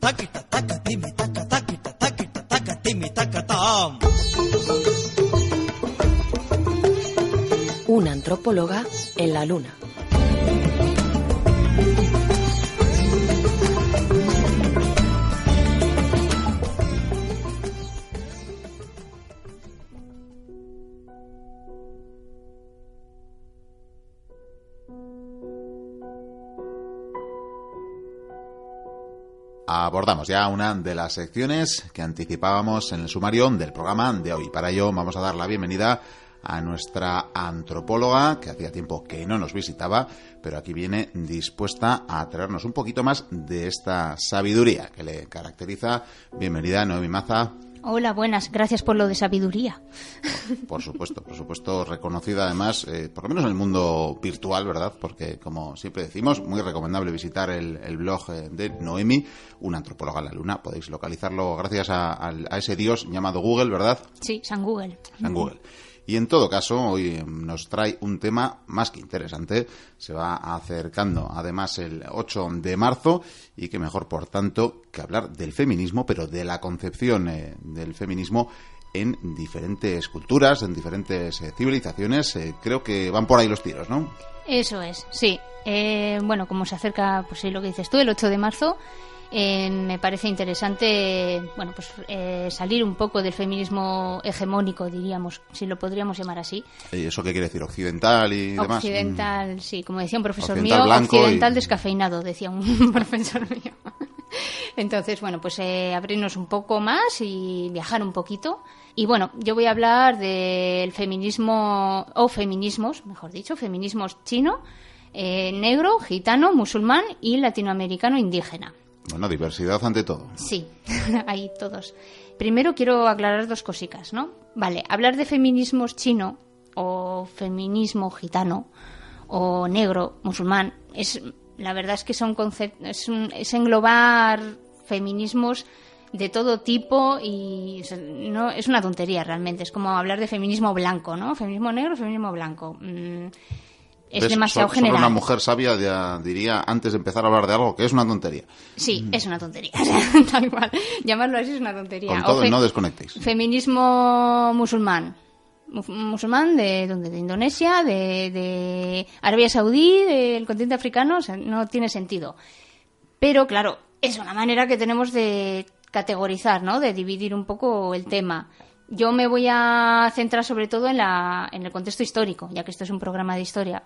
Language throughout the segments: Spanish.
taquita. Una antropóloga en la luna. Abordamos ya una de las secciones que anticipábamos en el sumario del programa de hoy. Para ello vamos a dar la bienvenida a nuestra antropóloga, que hacía tiempo que no nos visitaba, pero aquí viene dispuesta a traernos un poquito más de esta sabiduría que le caracteriza. Bienvenida, Noemi Maza. Hola, buenas. Gracias por lo de sabiduría. Por supuesto, por supuesto, reconocida además, eh, por lo menos en el mundo virtual, ¿verdad? Porque, como siempre decimos, muy recomendable visitar el, blog eh, de Noemi, una antropóloga en la luna. Podéis localizarlo gracias a, a ese dios llamado Google, ¿verdad? Sí, San Google. San Google. Y en todo caso, hoy nos trae un tema más que interesante. Se va acercando además el 8 de marzo y que mejor, por tanto, que hablar del feminismo, pero de la concepción eh, del feminismo en diferentes culturas, en diferentes eh, civilizaciones. Eh, creo que van por ahí los tiros, ¿no? Eso es, sí. bueno, como se acerca, pues sí, lo que dices tú, el 8 de marzo, eh, me parece interesante bueno pues eh, salir un poco del feminismo hegemónico diríamos si lo podríamos llamar así. ¿Y eso qué quiere decir occidental y demás occidental mm. sí como decía un profesor mío occidental descafeinado decía un profesor mío. Entonces bueno pues eh, abrirnos un poco más y viajar un poquito. Y bueno yo voy a hablar del feminismo o feminismos mejor dicho feminismos chino negro gitano musulmán y latinoamericano indígena bueno, diversidad ante todo. Sí, ahí todos. Primero quiero aclarar dos cositas, ¿no? Vale, hablar de feminismos chino o feminismo gitano o negro, musulmán, es la verdad es que son es, es englobar feminismos de todo tipo y no es una tontería realmente, es como hablar de feminismo blanco, ¿no? Feminismo negro, feminismo blanco. Mm, es demasiado general. una mujer sabia diría antes de empezar a hablar de algo que es una tontería. Sí, es una tontería. Tal cual. Llamarlo así es una tontería. Con todo, no desconectéis. Feminismo musulmán. Musulmán de, ¿dónde? de Indonesia, de, de Arabia Saudí, del continente africano, no tiene sentido. Pero claro, es una manera que tenemos de categorizar, ¿no? De dividir un poco el tema. Yo me voy a centrar sobre todo en, la, en el contexto histórico, ya que esto es un programa de historia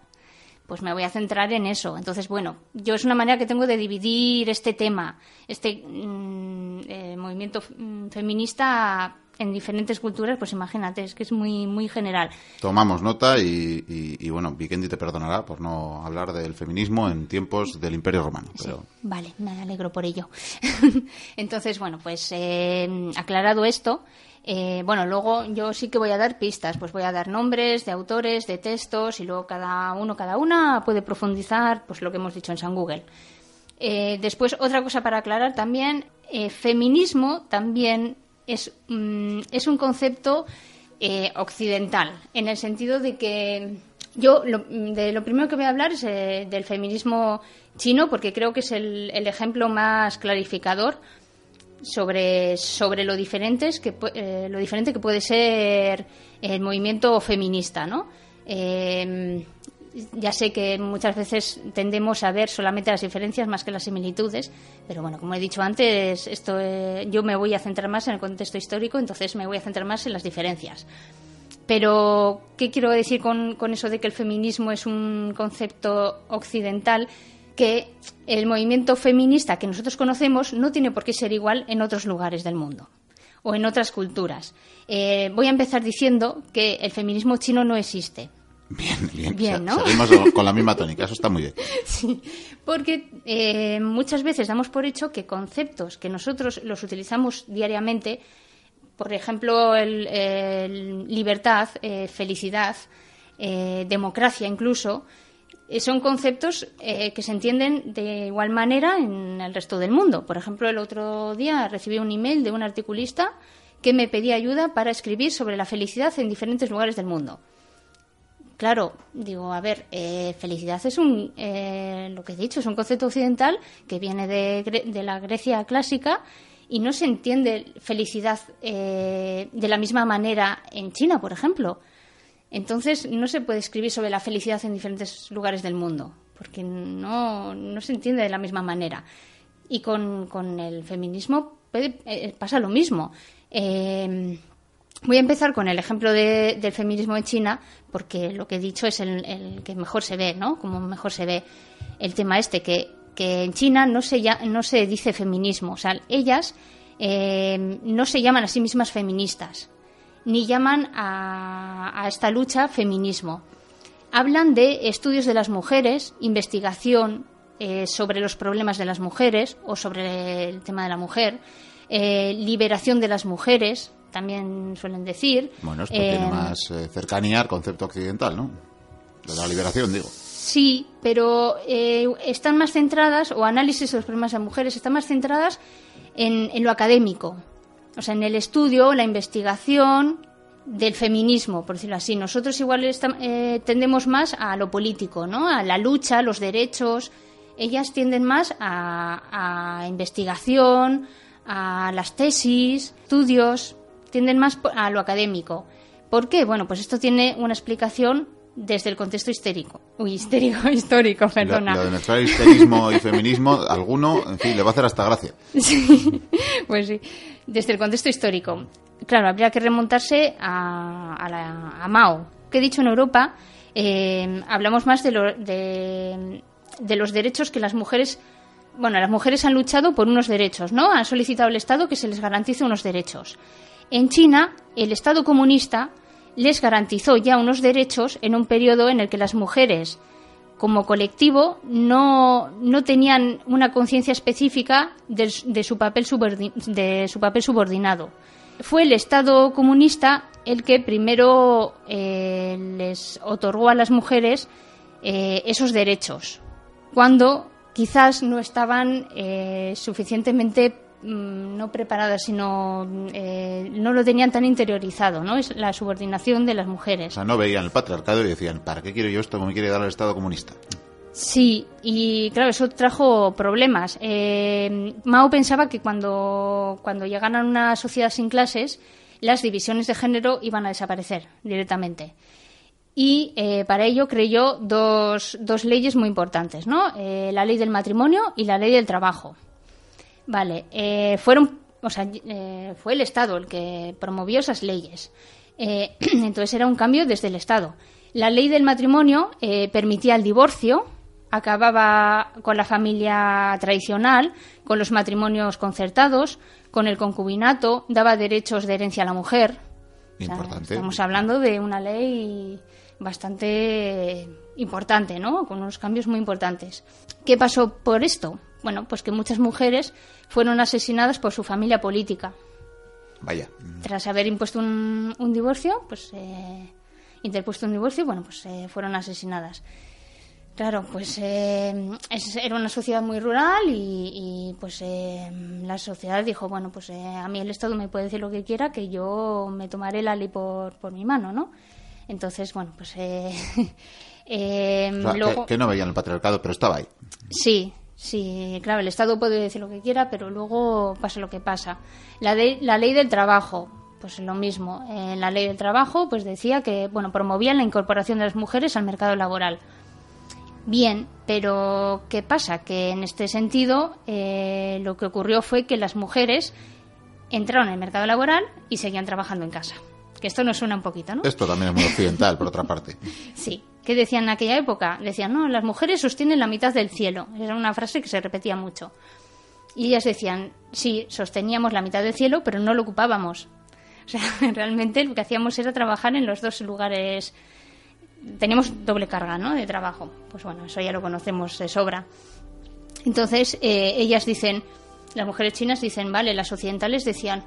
pues me voy a centrar en eso. Entonces, bueno, yo es una manera que tengo de dividir este tema, este mm, eh, movimiento mm, feminista en diferentes culturas, pues imagínate, es que es muy muy general. Tomamos nota y, bueno, Vikendi te perdonará por no hablar del feminismo en tiempos del Imperio Romano. Pero... vale, me alegro por ello. Entonces, bueno, pues eh, aclarado esto, eh, bueno, luego yo sí que voy a dar pistas, pues voy a dar nombres de autores, de textos y luego cada uno, cada una puede profundizar pues lo que hemos dicho en San Google. Eh, después, otra cosa para aclarar también, eh, feminismo también es, mm, es un concepto occidental, en el sentido de que yo de lo primero que voy a hablar es del feminismo chino, porque creo que es el ejemplo más clarificador sobre, sobre lo, diferentes que, eh, lo diferente que puede ser el movimiento feminista, ¿no? Em, ya sé que muchas veces tendemos a ver solamente las diferencias más que las similitudes, pero bueno, como he dicho antes, esto eh, yo me voy a centrar más en el contexto histórico, entonces me voy a centrar más en las diferencias. Pero, ¿qué quiero decir con, con eso de que el feminismo es un concepto occidental? Que el movimiento feminista que nosotros conocemos no tiene por qué ser igual en otros lugares del mundo o en otras culturas. Eh, voy a empezar diciendo que el feminismo chino no existe. Bien, bien. con la misma tónica, eso está muy bien. Sí, porque eh, muchas veces damos por hecho que conceptos que nosotros los utilizamos diariamente, por ejemplo, el, libertad, eh, felicidad, democracia incluso, son conceptos eh, que se entienden de igual manera en el resto del mundo. Por ejemplo, el otro día recibí un email de un articulista que me pedía ayuda para escribir sobre la felicidad en diferentes lugares del mundo. claro, digo, a ver, eh, felicidad es un, eh, lo que he dicho, es un concepto occidental que viene de, de la Grecia clásica y no se entiende felicidad eh, de la misma manera en China, por ejemplo. Entonces, no se puede escribir sobre la felicidad en diferentes lugares del mundo, porque no, no se entiende de la misma manera. Y con, con el feminismo puede- eh, pasa lo mismo. Eh, voy a empezar con el ejemplo de- del feminismo en China, porque lo que he dicho es el, que mejor se ve, ¿no? Como mejor se ve el tema este, que, que en China no se, ya- no se dice feminismo. O sea, ellas eh, no se llaman a sí mismas feministas, ni llaman a, a esta lucha feminismo. Hablan de estudios de las mujeres, investigación eh, sobre los problemas de las mujeres o sobre el tema de la mujer, eh, liberación de las mujeres, también suelen decir. Bueno, esto Eh, tiene más eh, cercanía al concepto occidental, ¿no? De la liberación, digo. Sí, pero eh, están más centradas, o análisis de los problemas de mujeres, están más centradas en, en lo académico, o sea, en el estudio, la investigación del feminismo, por decirlo así. Nosotros igual eh, tendemos más a lo político, ¿no? A la lucha, los derechos. Ellas tienden más a, a investigación, a las tesis, estudios, tienden más a lo académico. ¿Por qué? Bueno, pues esto tiene una explicación desde el contexto histérico. Uy, histérico, histórico, Lo, perdona. lo de mezclar histerismo y feminismo, alguno, en fin, le va a hacer hasta gracia. Sí, pues sí, desde el contexto histórico. Claro, habría que remontarse a, a la- a Mao. Que dicho en Europa, eh, hablamos más de, lo- de los derechos que las mujeres. Bueno, las mujeres han luchado por unos derechos, ¿no? Han solicitado al Estado que se les garantice unos derechos. En China, el Estado comunista les garantizó ya unos derechos en un periodo en el que las mujeres como colectivo no, no tenían una conciencia específica de, su papel de su papel subordinado. Fue el Estado comunista el que primero eh, les otorgó a las mujeres eh, esos derechos, cuando quizás no estaban eh, suficientemente mm, no preparadas, sino eh, no lo tenían tan interiorizado, ¿no? Es la subordinación de las O mujeres. sea, no veían el patriarcado y decían, ¿para qué quiero yo esto como me quiere dar el Estado comunista? Sí, y claro, eso trajo problemas. Eh, Mao pensaba que cuando, cuando llegaran a una sociedad sin clases, las divisiones de género iban a desaparecer directamente. Y eh, para ello creyó dos, dos leyes muy importantes, ¿no? Eh, la ley del matrimonio y la ley del trabajo. Vale, eh, fueron, o sea, eh, fue el Estado el que promovió esas leyes. Eh, entonces era un cambio desde el Estado. La ley del matrimonio eh, permitía el divorcio, acababa con la familia tradicional, con los matrimonios concertados, con el concubinato, daba derechos de herencia a la mujer. O sea, Importante. estamos hablando de una ley bastante importante, ¿no? Con unos cambios muy importantes. ¿Qué pasó por esto? Bueno, pues que muchas mujeres fueron asesinadas por su familia política. Vaya. Tras haber impuesto un, un divorcio, pues eh, interpuesto un divorcio, bueno, pues eh, fueron asesinadas. Claro, pues eh, es- era una sociedad muy rural y, y, pues eh, la sociedad dijo, bueno, pues eh, a mí el Estado me puede decir lo que quiera, que yo me tomaré la ley por, por mi mano, ¿no? Entonces, bueno, pues eh, eh, O sea, que, no veían el patriarcado, pero estaba ahí. Sí, sí, claro, el Estado puede decir lo que quiera, pero luego pasa lo que pasa. La, de- la ley del trabajo, pues lo mismo. En la ley del trabajo, pues decía que, bueno, promovían la incorporación de las mujeres al mercado laboral. Bien, pero ¿qué pasa? Que en este sentido eh, lo que ocurrió fue que las mujeres entraron en el mercado laboral y seguían trabajando en casa. Que esto nos suena un poquito, ¿no? Esto también es muy occidental, por otra parte. Sí. ¿Qué decían en aquella época? Decían, no, las mujeres sostienen la mitad del cielo. Era una frase que se repetía mucho. Y ellas decían, sí, sosteníamos la mitad del cielo, pero no lo ocupábamos. O sea, realmente lo que hacíamos era trabajar en los dos lugares. Teníamos doble carga, ¿no? De trabajo. Pues bueno, eso ya lo conocemos de sobra. Entonces, eh, ellas dicen, las mujeres chinas dicen, vale, las occidentales decían,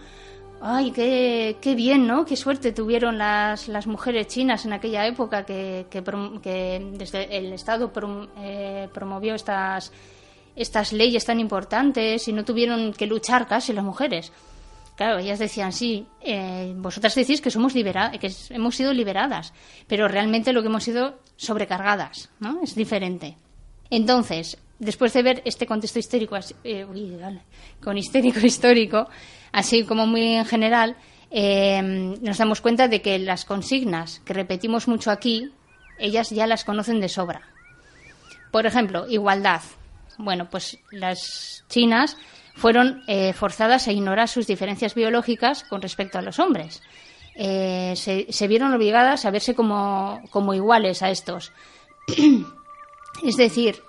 ay, qué, qué bien, ¿no? Qué suerte tuvieron las, las mujeres chinas en aquella época que, que, que desde el Estado prom- eh, promovió estas, estas leyes tan importantes y no tuvieron que luchar casi las mujeres. claro, ellas decían, sí, eh, vosotras decís que somos libera que hemos sido liberadas, pero realmente lo que hemos sido sobrecargadas, ¿no? Es diferente. Entonces, después de ver este contexto histórico, eh, uy, con histérico histórico, así como muy en general, eh, nos damos cuenta de que las consignas que repetimos mucho aquí, ellas ya las conocen de sobra. Por ejemplo, igualdad. Bueno, pues las chinas fueron eh, forzadas a ignorar sus diferencias biológicas con respecto a los hombres. Eh, se, se vieron obligadas a verse como, como iguales a estos. Es decir,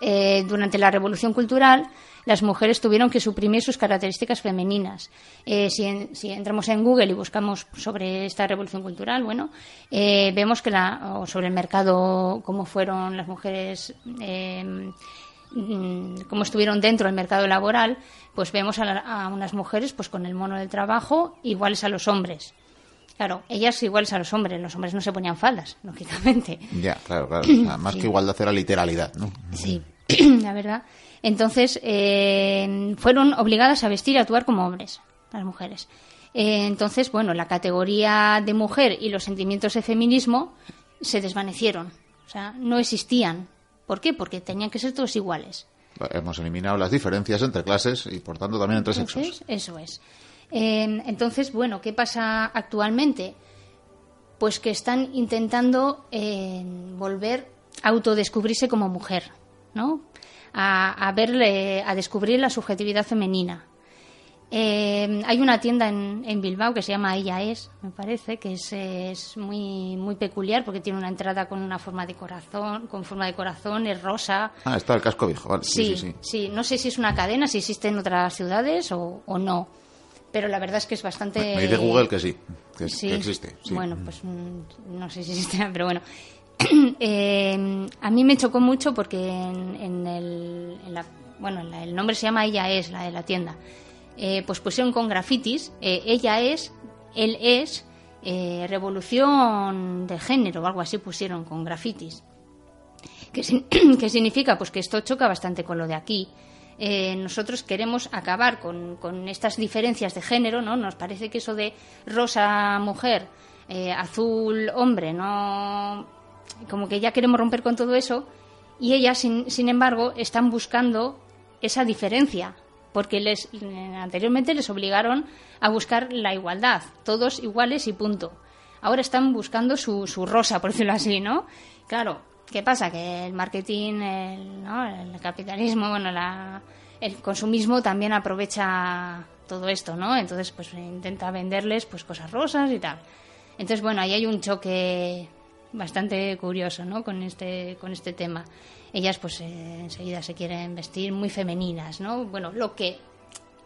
durante la Revolución Cultural, las mujeres tuvieron que suprimir sus características femeninas. Eh, si, en- si entramos en Google y buscamos sobre esta Revolución Cultural, bueno, eh, vemos que la, o sobre el mercado, cómo fueron las mujeres, eh, mm, cómo estuvieron dentro del mercado laboral, pues vemos a, la- a unas mujeres pues con el mono del trabajo iguales a los hombres. Claro, ellas iguales a los hombres, los hombres no se ponían faldas, lógicamente. Ya, claro, claro. Más que igualdad era literalidad, ¿no? Sí, la verdad. Entonces, eh, fueron obligadas a vestir y actuar como hombres, las mujeres. Eh, entonces, bueno, la categoría de mujer y los sentimientos de feminismo se desvanecieron. O sea, no existían. ¿Por qué? Porque tenían que ser todos iguales. Hemos eliminado las diferencias entre clases y, por tanto, también entre sexos. Entonces, eso es. Eh, entonces, bueno, ¿qué pasa actualmente? Pues que están intentando volver a autodescubrirse como mujer, ¿no? A, a verle, a descubrir la subjetividad femenina. Eh, hay una tienda en, en Bilbao que se llama Ella es, me parece, que es, es muy muy peculiar porque tiene una entrada con una forma de corazón, con forma de corazón, es rosa, Ah, está el casco viejo, vale. Sí, Sí, sí, sí. sí. No sé si es una cadena, si existe en otras ciudades o, o no. Pero la verdad es que es bastante. Me dice Google que sí, que, que existe. Bueno, pues mm, no sé si existe, pero bueno. Eh, a mí me chocó mucho porque en, el, la- bueno, el nombre se llama Ella es, la de la tienda. Eh, pues pusieron con grafitis, eh, ella es, él es, eh, revolución de género o algo así pusieron con grafitis. ¿Qué, significa? Pues que esto choca bastante con lo de aquí. Nosotros queremos acabar con, con estas diferencias de género, ¿no? Nos parece que eso de rosa mujer, azul hombre, no, como que ya queremos romper con todo eso. Y ellas, sin, sin embargo, están buscando esa diferencia, porque les anteriormente les obligaron a buscar la igualdad, todos iguales y punto. Ahora están buscando su, su rosa, por decirlo así, ¿no? Claro, ¿qué pasa? Que el marketing, el, ¿no? el capitalismo, bueno, la, el consumismo también aprovecha todo esto, ¿no? Entonces, pues intenta venderles pues cosas rosas y tal. Entonces, bueno, ahí hay un choque bastante curioso, ¿no? Con este, con este tema. Ellas, pues, eh, enseguida se quieren vestir muy femeninas, ¿no? Bueno, lo que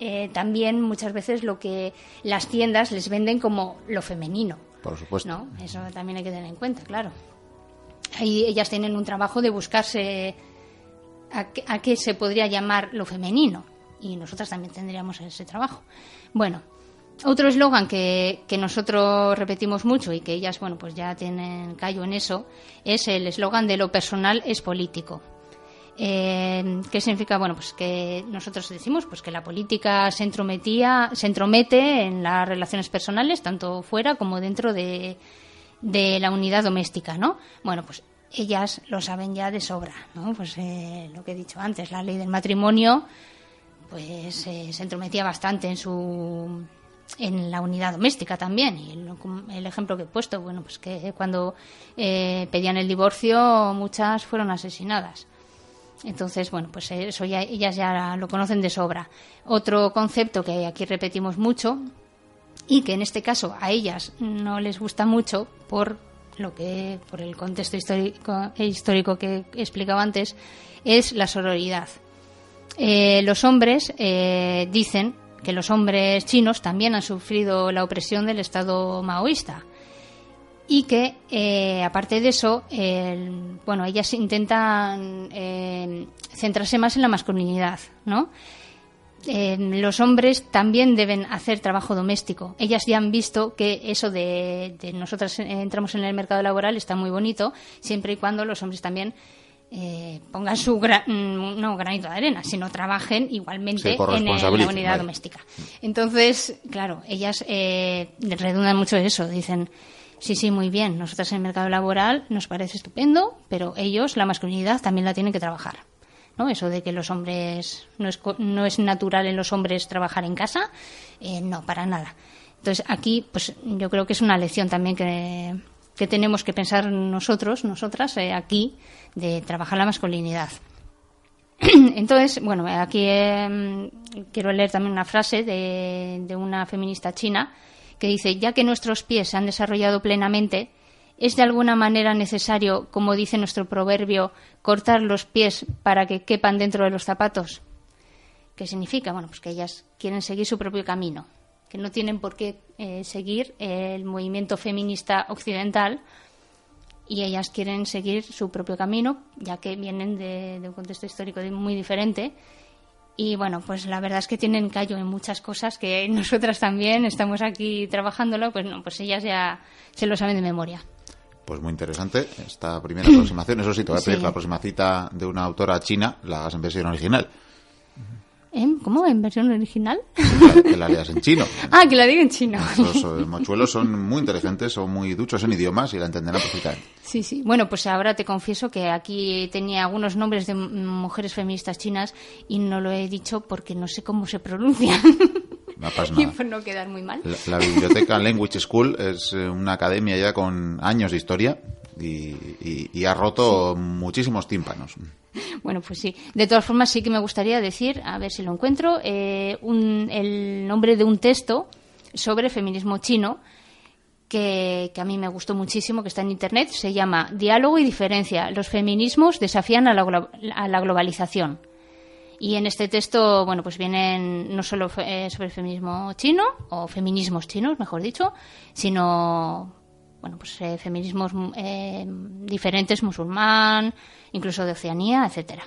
eh, también muchas veces lo que las tiendas les venden como lo femenino, Por supuesto. ¿no? Eso también hay que tener en cuenta, claro. Ahí ellas tienen un trabajo de buscarse a, qué- a qué se podría llamar lo femenino y nosotras también tendríamos ese trabajo. Bueno, otro eslogan que, que nosotros repetimos mucho y que ellas, bueno, pues ya tienen callo en eso, es el eslogan de lo personal es político. Eh, ¿Qué significa? Bueno, pues que nosotros decimos pues que la política se entrometía, se entromete en las relaciones personales, tanto fuera como dentro de, de la unidad doméstica, ¿no? Bueno, pues ellas lo saben ya de sobra, ¿no? Pues eh, lo que he dicho antes, la ley del matrimonio, pues eh, se entrometía bastante en su en la unidad doméstica también y el, el ejemplo que he puesto bueno pues que cuando eh, pedían el divorcio muchas fueron asesinadas entonces, bueno, pues eso ya, ellas ya lo conocen de sobra. Otro concepto que aquí repetimos mucho y que en este caso a ellas no les gusta mucho por lo que por el contexto histórico, histórico que he explicado antes es la sororidad. Eh, los hombres eh, dicen que los hombres chinos también han sufrido la opresión del Estado maoísta. Y que eh, aparte de eso el- bueno ellas intentan eh, centrarse más en la masculinidad no Eh, los hombres también deben hacer trabajo doméstico. Ellas ya han visto que eso de, de nosotras entramos en el mercado laboral está muy bonito siempre y cuando los hombres también eh, pongan su gra- mm, no granito de arena, sino trabajen igualmente en, la unidad doméstica. Entonces, claro, ellas eh, redundan mucho eso, dicen, sí, sí, muy bien, nosotras en el mercado laboral nos parece estupendo, pero ellos, la masculinidad, también la tienen que trabajar. ¿no? Eso de que los hombres, no es, no es natural en los hombres trabajar en casa, eh, no, para nada. Entonces, aquí, pues yo creo que es una lección también que, que tenemos que pensar nosotros, nosotras, eh, aquí, de trabajar la masculinidad. Entonces, bueno, aquí eh, quiero leer también una frase de, de una feminista china que dice, ya que nuestros pies se han desarrollado plenamente, es de alguna manera necesario, como dice nuestro proverbio, cortar los pies para que quepan dentro de los zapatos. ¿Qué significa? Bueno, pues que ellas quieren seguir su propio camino, que no tienen por qué eh, seguir el movimiento feminista occidental y ellas quieren seguir su propio camino, ya que vienen de, de un contexto histórico muy diferente. Y bueno, pues la verdad es que tienen callo en muchas cosas que nosotras también estamos aquí trabajándolo, pues no, pues ellas ya se lo saben de memoria. Pues muy interesante esta primera aproximación. Eso sí, te voy a pedir Sí. la próxima cita de una autora china, la hagas en versión original. ¿Eh? ¿Cómo? ¿En versión original? Que la- que la leas en chino. ah, que la diga en chino. Los eh, mochuelos son muy inteligentes, son muy duchos en idiomas y la entenderán perfectamente. Sí, sí. Bueno, pues ahora te confieso que aquí tenía algunos nombres de mujeres feministas chinas y no lo he dicho porque no sé cómo se pronuncian. No pasa y nada. por no quedar muy mal. La, la biblioteca Language School es eh, una academia ya con años de historia y, y- y ha roto muchísimos tímpanos. Bueno, pues sí. De todas formas, sí que me gustaría decir, a ver si lo encuentro, eh, un- el nombre de un texto sobre feminismo chino que, que a mí me gustó muchísimo, que está en Internet. Se llama Diálogo y diferencia. Los feminismos desafían a la, a la globalización. Y en este texto, bueno, pues vienen no solo eh, sobre el feminismo chino, o feminismos chinos, mejor dicho, sino, bueno, pues eh, feminismos mm, eh, diferentes, musulmán, incluso de Oceanía, etcétera.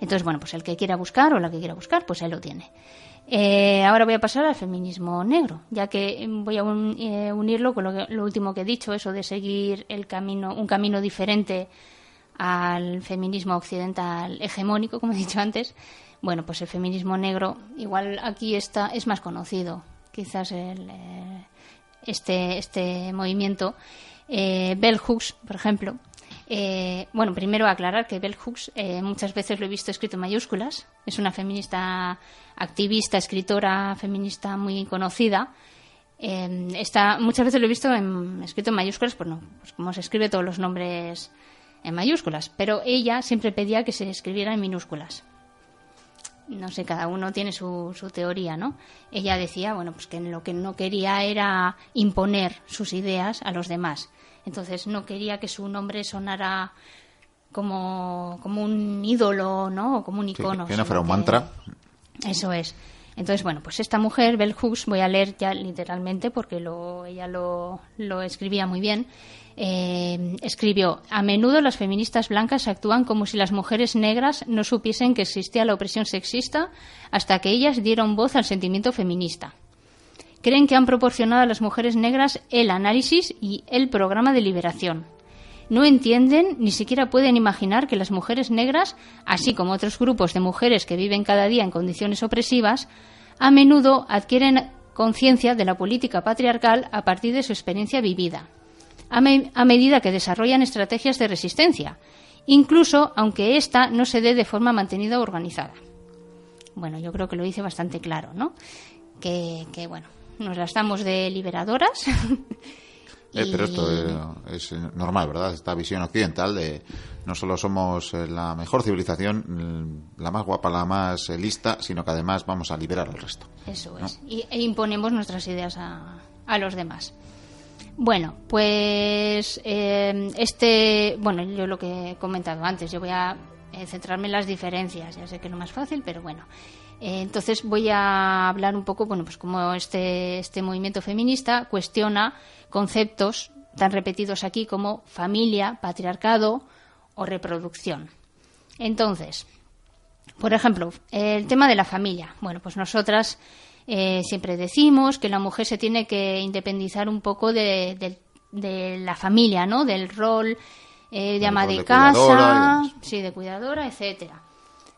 Entonces, bueno, pues el que quiera buscar o la que quiera buscar, pues ahí lo tiene. Eh, ahora voy a pasar al feminismo negro, ya que mm, voy a eh, unirlo con lo, que- lo último que he dicho, eso de seguir el camino, un camino diferente al feminismo occidental hegemónico, como he dicho antes. Bueno, pues el feminismo negro, igual aquí está, es más conocido, quizás el, eh, este, este movimiento. Eh, Bell Hooks, por ejemplo. eh, bueno, primero aclarar que Bell Hooks eh, muchas veces lo he visto escrito en mayúsculas. Es una feminista activista, escritora feminista muy conocida. Eh, está, muchas veces lo he visto en- escrito en mayúsculas, pues no, pues como se escribe todos los nombres en mayúsculas, pero ella siempre pedía que se escribiera en minúsculas. No sé, cada uno tiene su, su teoría, ¿no? Ella decía, bueno, pues que lo que no quería era imponer sus ideas a los demás. Entonces no quería que su nombre sonara como, como un ídolo, ¿no? O como un Sí, icono. que no fuera un que- mantra. eso es. Entonces, bueno, pues esta mujer, Bell Hooks, voy a leer ya literalmente porque lo, ella lo, lo escribía muy bien. Eh, escribió, a menudo las feministas blancas actúan como si las mujeres negras no supiesen que existía la opresión sexista hasta que ellas dieron voz al sentimiento feminista. Creen que han proporcionado a las mujeres negras el análisis y el programa de liberación. No entienden ni siquiera pueden imaginar que las mujeres negras, así como otros grupos de mujeres que viven cada día en condiciones opresivas, a menudo adquieren conciencia de la política patriarcal a partir de su experiencia vivida, a, me- a medida que desarrollan estrategias de resistencia, incluso aunque ésta no se dé de forma mantenida o organizada. Bueno, yo creo que lo hice bastante claro, ¿no? Que, que, bueno, nos las damos de liberadoras. Eh, pero esto eh, es eh, normal, ¿verdad? Esta visión occidental de no solo somos la mejor civilización, mm, la más guapa, la más lista, sino que además vamos a liberar al resto. Eso es. Y, e imponemos nuestras ideas a, a los demás. Bueno, pues eh, este, bueno, yo lo que he comentado antes, yo voy a eh, centrarme en las diferencias, ya sé que es lo más fácil, pero bueno. Eh, entonces voy a hablar un poco, bueno, pues cómo este, este movimiento feminista cuestiona conceptos tan repetidos aquí como familia, patriarcado o reproducción. Entonces, por ejemplo, el tema de la familia. Bueno, pues nosotras eh, siempre decimos que la mujer se tiene que independizar un poco de, de- de la familia, ¿no? Del rol eh, de ama de, casa, sí, de cuidadora, etcétera.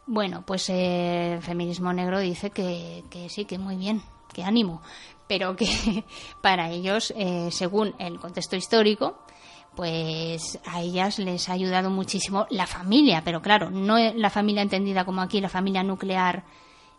Bueno, pues eh, el feminismo negro dice que, que sí, que muy bien, que ánimo, pero que para ellos, eh, según el contexto histórico, pues a ellas les ha ayudado muchísimo la familia, pero claro, no la familia entendida como aquí, la familia nuclear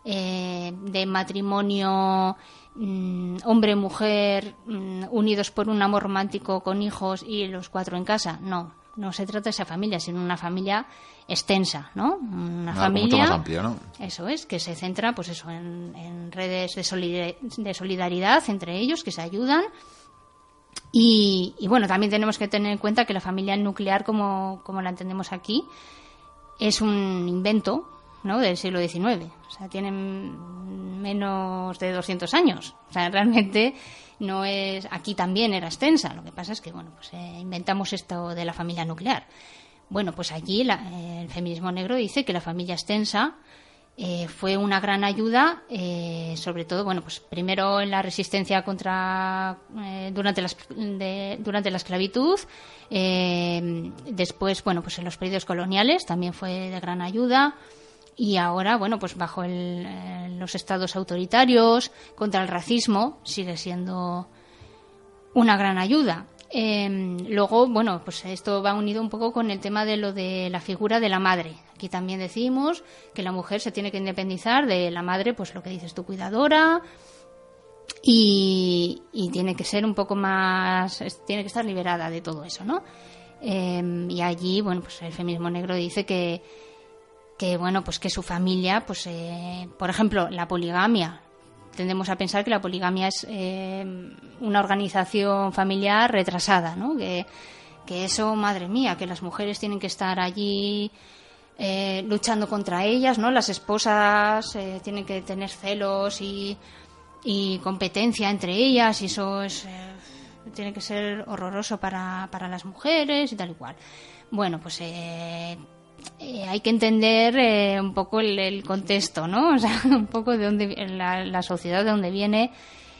eh, de matrimonio mm, hombre-mujer mm, unidos por un amor romántico con hijos y los cuatro en casa. No, no se trata de esa familia, sino una familia extensa, ¿no? Una Algo familia mucho más ¿no? eso es, que se centra pues eso, en, en redes de solidaridad entre ellos, que se ayudan. Y, y, bueno, también tenemos que tener en cuenta que la familia nuclear, como, como la entendemos aquí, es un invento ¿no? del siglo XIX. O sea, tienen menos de 200 años. O sea, realmente no es. Aquí también era extensa. Lo que pasa es que, bueno, pues eh, inventamos esto de la familia nuclear. Bueno, pues allí la- el feminismo negro dice que la familia extensa eh, fue una gran ayuda, eh, sobre todo, bueno, pues primero en la resistencia contra eh, durante, la, de- durante la esclavitud, eh, después, bueno, pues en los periodos coloniales también fue de gran ayuda y ahora, bueno, pues bajo el- eh, los estados autoritarios contra el racismo sigue siendo una gran ayuda. Eh, luego, bueno, pues esto va unido un poco con el tema de lo de la figura de la madre. Aquí también decimos que la mujer se tiene que independizar de la madre, pues lo que dices tu cuidadora, y, y tiene que ser un poco más, tiene que estar liberada de todo eso, ¿no? Eh, y allí, bueno, pues el feminismo negro dice que, que bueno, pues que su familia, pues, eh, por ejemplo, la poligamia. Tendemos a pensar que la poligamia es eh, una organización familiar retrasada, ¿no? Que, que eso, madre mía, que las mujeres tienen que estar allí eh, luchando contra ellas, ¿no? Las esposas eh, tienen que tener celos y, y competencia entre ellas y eso es, eh, tiene que ser horroroso para, para las mujeres y tal y cual. Bueno, pues eh, hay que entender eh, un poco el, el contexto, ¿no? O sea, un poco de dónde la sociedad de dónde viene.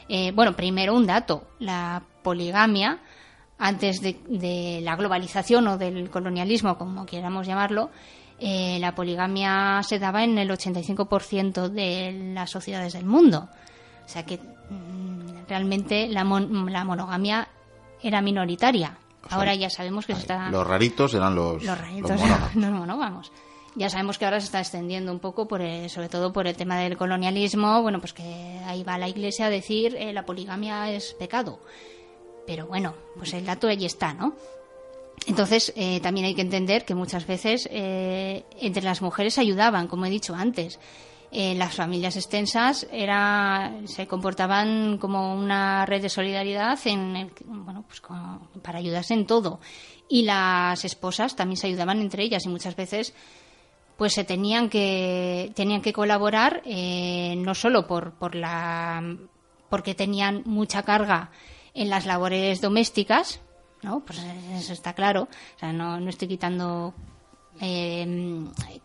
Eh, bueno, primero un dato, la poligamia antes de, de la globalización o del colonialismo, como queramos llamarlo, eh, la poligamia se daba en el 85% de las sociedades del mundo. O sea que mm, realmente la, mon- la monogamia era minoritaria. Ahora ya sabemos que se está Los raritos eran los, los raritos, los monógamos. los monógamos. Ya sabemos que ahora se está extendiendo un poco, por el- sobre todo por el tema del colonialismo. Bueno, pues que ahí va la Iglesia a decir eh, la poligamia es pecado. Pero bueno, pues el dato allí está, ¿no? Entonces, eh, también hay que entender que muchas veces eh, entre las mujeres ayudaban, como he dicho antes. Eh, las familias extensas era, se comportaban como una red de solidaridad en el bueno, pues con- para ayudarse en todo. Y las esposas también se ayudaban entre ellas y muchas veces pues se tenían que tenían que colaborar eh, no solo por por la porque tenían mucha carga en las labores domésticas no pues eso está claro o sea no, no estoy quitando eh,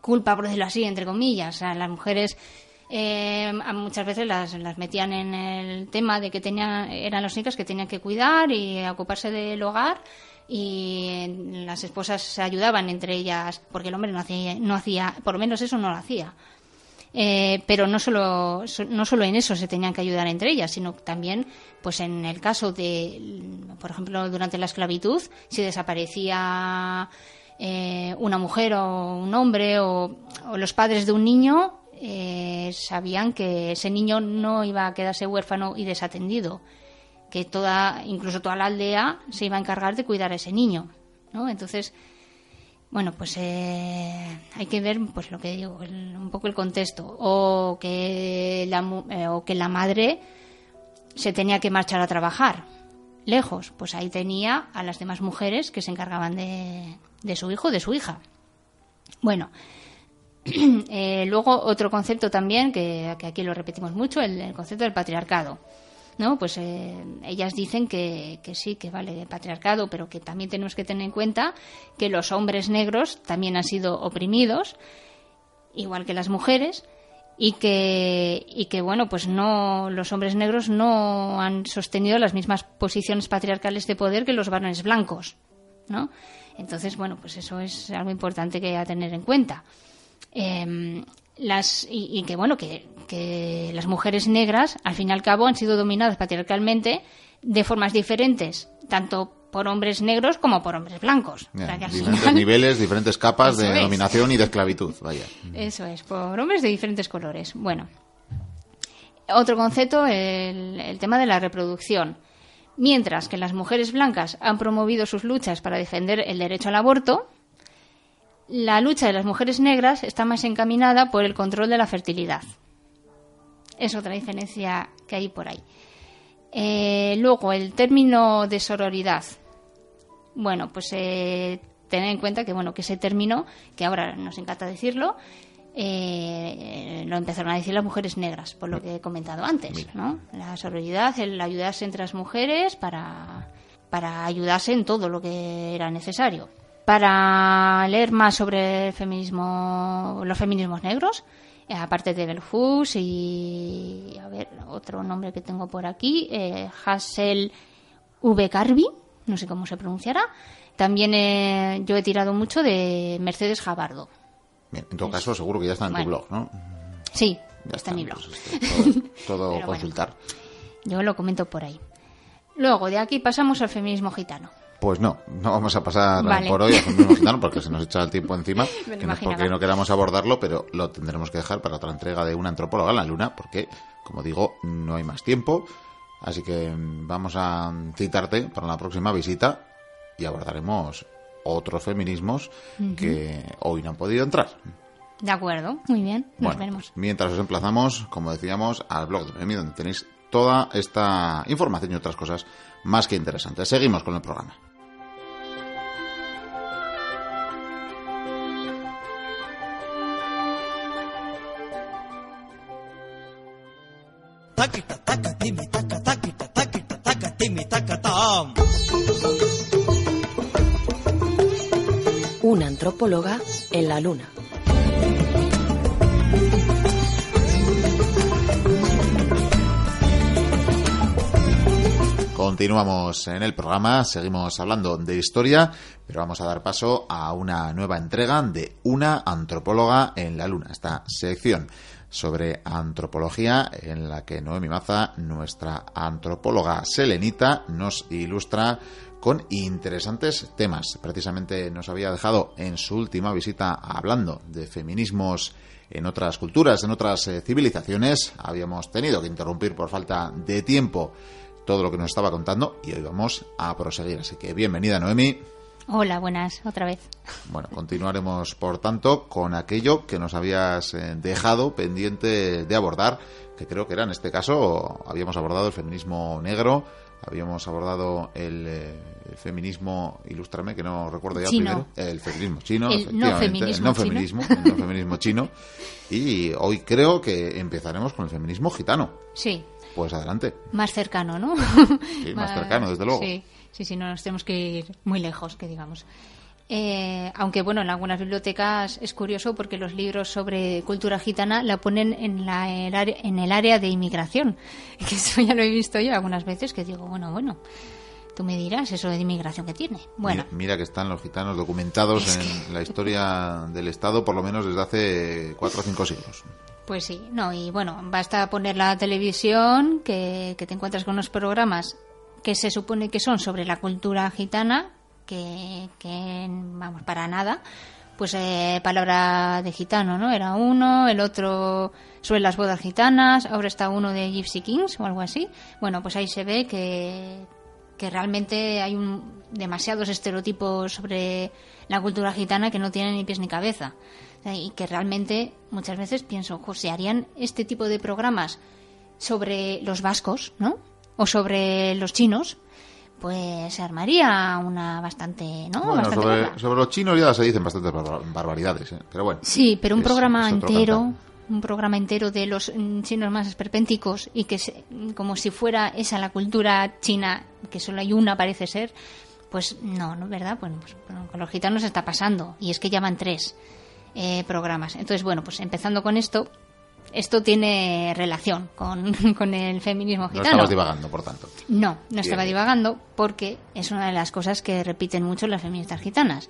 culpa por decirlo así entre comillas o las mujeres eh, muchas veces las, las metían en el tema de que tenían eran las únicas que tenían que cuidar y ocuparse del hogar y las esposas se ayudaban entre ellas porque el hombre no hacía, no hacía por lo menos eso no lo hacía. Eh, pero no solo, so- no solo en eso se tenían que ayudar entre ellas, sino también, pues en el caso de, por ejemplo, durante la esclavitud, si desaparecía eh, una mujer o un hombre o, los padres de un niño, eh, sabían que ese niño no iba a quedarse huérfano y desatendido que toda, incluso toda la aldea se iba a encargar de cuidar a ese niño, ¿no? Entonces, bueno, pues eh, hay que ver, pues lo que digo, el- un poco el contexto, o que la eh, o que la madre se tenía que marchar a trabajar lejos, pues ahí tenía a las demás mujeres que se encargaban de, de su hijo, de su hija. Bueno, eh, luego otro concepto también, que, que aquí lo repetimos mucho, el, el concepto del patriarcado. ¿no? Pues eh, ellas dicen que, que sí, que vale el patriarcado, pero que también tenemos que tener en cuenta que los hombres negros también han sido oprimidos, igual que las mujeres, y que, y que bueno, pues no, los hombres negros no han sostenido las mismas posiciones patriarcales de poder que los varones blancos, ¿no? Entonces, bueno, pues eso es algo importante que a tener en cuenta. Em, las, y, y que, bueno, que, que las mujeres negras, al fin y al cabo, han sido dominadas patriarcalmente de formas diferentes, tanto por hombres negros como por hombres blancos. O sea, diferentes final- niveles, diferentes capas Eso de es. dominación y de esclavitud. Vaya. Eso es, por hombres de diferentes colores. Bueno, otro concepto, el, el tema de la reproducción. Mientras que las mujeres blancas han promovido sus luchas para defender el derecho al aborto, la lucha de las mujeres negras está más encaminada por el control de la fertilidad. Es otra diferencia que hay por ahí. Eh, luego, el término de sororidad. Bueno, pues eh, tener en cuenta que bueno que ese término, que ahora nos encanta decirlo, eh, lo empezaron a decir las mujeres negras, por lo que he comentado antes, ¿no? La sororidad, el ayudarse entre las mujeres para, para ayudarse en todo lo que era necesario. Para leer más sobre el feminismo, los feminismos negros, eh, aparte de Hooks y a ver otro nombre que tengo por aquí, eh, Hassel V. Carby, no sé cómo se pronunciará. También eh, yo he tirado mucho de Mercedes Jabardo. Bien, en todo caso, seguro que ya está en tu Bueno. blog, ¿no? Sí, Ya está en mi blog. pues, todo todo Pero bueno. consultar. Yo lo comento por ahí. Luego, de aquí pasamos al feminismo gitano. Pues no, no vamos a pasar Vale. por hoy al feminismo gitano porque se nos echa el tiempo encima. Que no es porque no queramos abordarlo, pero lo tendremos que dejar para otra entrega de una antropóloga en la luna, porque, como digo, no hay más tiempo. Así que mm, vamos a citarte para la próxima visita y abordaremos otros feminismos que hoy no han podido entrar. De acuerdo, muy bien, nos Bueno, veremos. mientras os emplazamos, como decíamos, al blog de Noemi, donde tenéis toda esta información y otras cosas más que interesantes. Seguimos con el programa. Taquita, taca, timi, taca, taquita, taquita, taca, timi, taca, tam. Una antropóloga en la luna. Continuamos en el programa, seguimos hablando de historia, pero vamos a dar paso a una nueva entrega de Una antropóloga en la luna, esta sección sobre antropología en la que Noemi Maza, nuestra antropóloga selenita, nos ilustra con interesantes temas. Precisamente nos había dejado en su última visita hablando de feminismos en otras culturas, en otras eh, civilizaciones. Habíamos tenido que interrumpir por falta de tiempo todo lo que nos estaba contando y hoy vamos a proseguir. Así que bienvenida Noemi. Hola, buenas, otra vez. Bueno, continuaremos por tanto con aquello que nos habías eh, dejado pendiente de abordar, que creo que era en este caso, habíamos abordado el feminismo negro, habíamos abordado el, eh, el feminismo, ilústrame que no recuerdo ya Chino. primero, el feminismo chino, El no efectivamente, feminismo el no chino. feminismo, el no feminismo chino, y hoy creo que empezaremos con el feminismo gitano. Sí, Pues adelante. más cercano, ¿no? Sí, más cercano, desde luego. Sí, sí, sí, no nos tenemos que ir muy lejos, que digamos. Eh, aunque bueno, en algunas bibliotecas es curioso porque los libros sobre cultura gitana la ponen en, la, el área, en el área de inmigración. Que eso ya lo he visto yo algunas veces que digo, bueno, bueno, tú me dirás eso de inmigración que tiene. Bueno, Mira, mira que están los gitanos documentados en la historia del Estado por lo menos desde hace cuatro o cinco siglos. Pues sí, no, y bueno, basta poner la televisión, que, que te encuentras con unos programas que se supone que son sobre la cultura gitana, que, que vamos, para nada, pues eh, palabra de gitano, ¿no? Era uno, el otro sobre las bodas gitanas, ahora está uno de Gypsy Kings o algo así. Bueno, pues ahí se ve que, que realmente hay un, demasiados estereotipos sobre la cultura gitana que no tienen ni pies ni cabeza. Y que realmente muchas veces pienso, "Jo, si harían este tipo de programas sobre los vascos, ¿no? O sobre los chinos, pues se armaría una bastante, ¿no? Bueno, bastante sobre, los chinos ya se dicen bastantes barba- barbaridades, ¿eh? pero bueno. Sí, pero un es- programa es entero, cantar. un programa entero de los mm, chinos más esperpénticos y que se- como si fuera esa la cultura china, que solo hay una parece ser, pues no, ¿no? ¿Verdad? Bueno, pues con los gitanos está pasando y es que llaman tres eh, programas. Entonces, bueno, pues empezando con esto, esto tiene relación con, con el feminismo No gitano. estabas divagando, por tanto. No, no estaba Bien. divagando porque es una de las cosas que repiten mucho las feministas gitanas.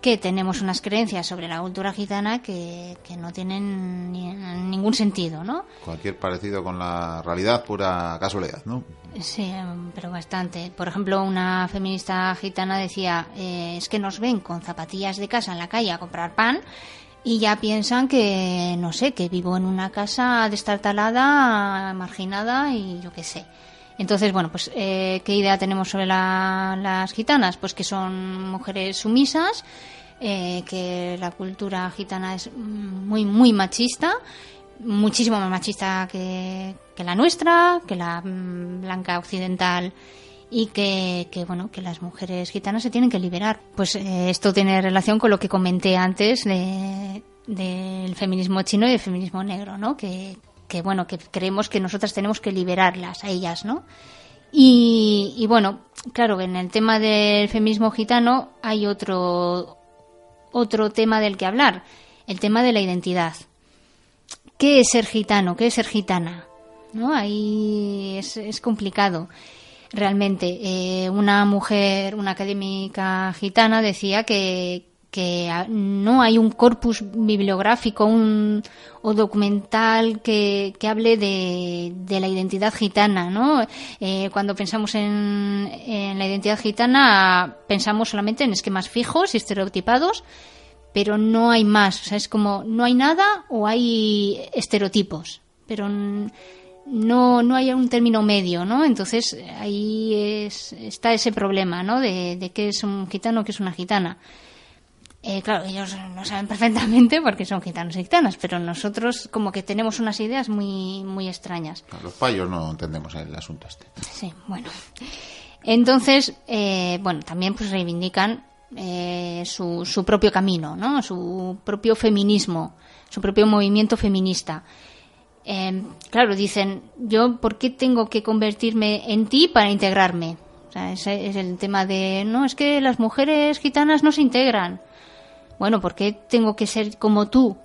Que tenemos unas creencias sobre la cultura gitana que, que no tienen ni- ningún sentido, ¿no? Cualquier parecido con la realidad, pura casualidad, ¿no? Sí, pero bastante. Por ejemplo, una feminista gitana decía, eh, es que nos ven con zapatillas de casa en la calle a comprar pan y ya piensan que, no sé, que vivo en una casa destartalada, marginada y yo qué sé. Entonces, bueno, pues, eh, ¿qué idea tenemos sobre la- las gitanas? Pues que son mujeres sumisas, eh, que la cultura gitana es muy, muy machista, muchísimo más machista que, que la nuestra, que la mm, blanca occidental y que, que, bueno que las mujeres gitanas se tienen que liberar. Pues eh, esto tiene relación con lo que comenté antes de- del feminismo chino y del feminismo negro, ¿no? Que, que bueno que creemos que nosotras tenemos que liberarlas a ellas, ¿no? Y, y bueno, claro, en el tema del feminismo gitano hay otro otro tema del que hablar, el tema de la identidad. ¿Qué es ser gitano? ¿Qué es ser gitana? ¿No? Ahí es, es complicado. Realmente, eh, una mujer, una académica gitana decía que, que no hay un corpus bibliográfico un, o documental que, que hable de, de la identidad gitana, ¿no? Eh, cuando pensamos en, en la identidad gitana, pensamos solamente en esquemas fijos y estereotipados, pero no hay más. O sea, es como no hay nada o hay estereotipos, pero no, no hay un término medio, ¿no? Entonces ahí es- está ese problema, ¿no? De, de qué es un gitano, qué es una gitana. Eh, claro, ellos lo saben perfectamente porque son gitanos y gitanas, pero nosotros como que tenemos unas ideas muy, muy extrañas. Los payos no entendemos el asunto este. Sí, bueno. Entonces, eh, bueno, también pues reivindican eh, su, su propio camino, ¿no? Su propio feminismo, su propio movimiento feminista. Eh, claro, dicen, yo, ¿por qué tengo que convertirme en ti para integrarme? O sea, ese es el tema de, no, es que las mujeres gitanas no se integran. Bueno, ¿por qué tengo que ser como tú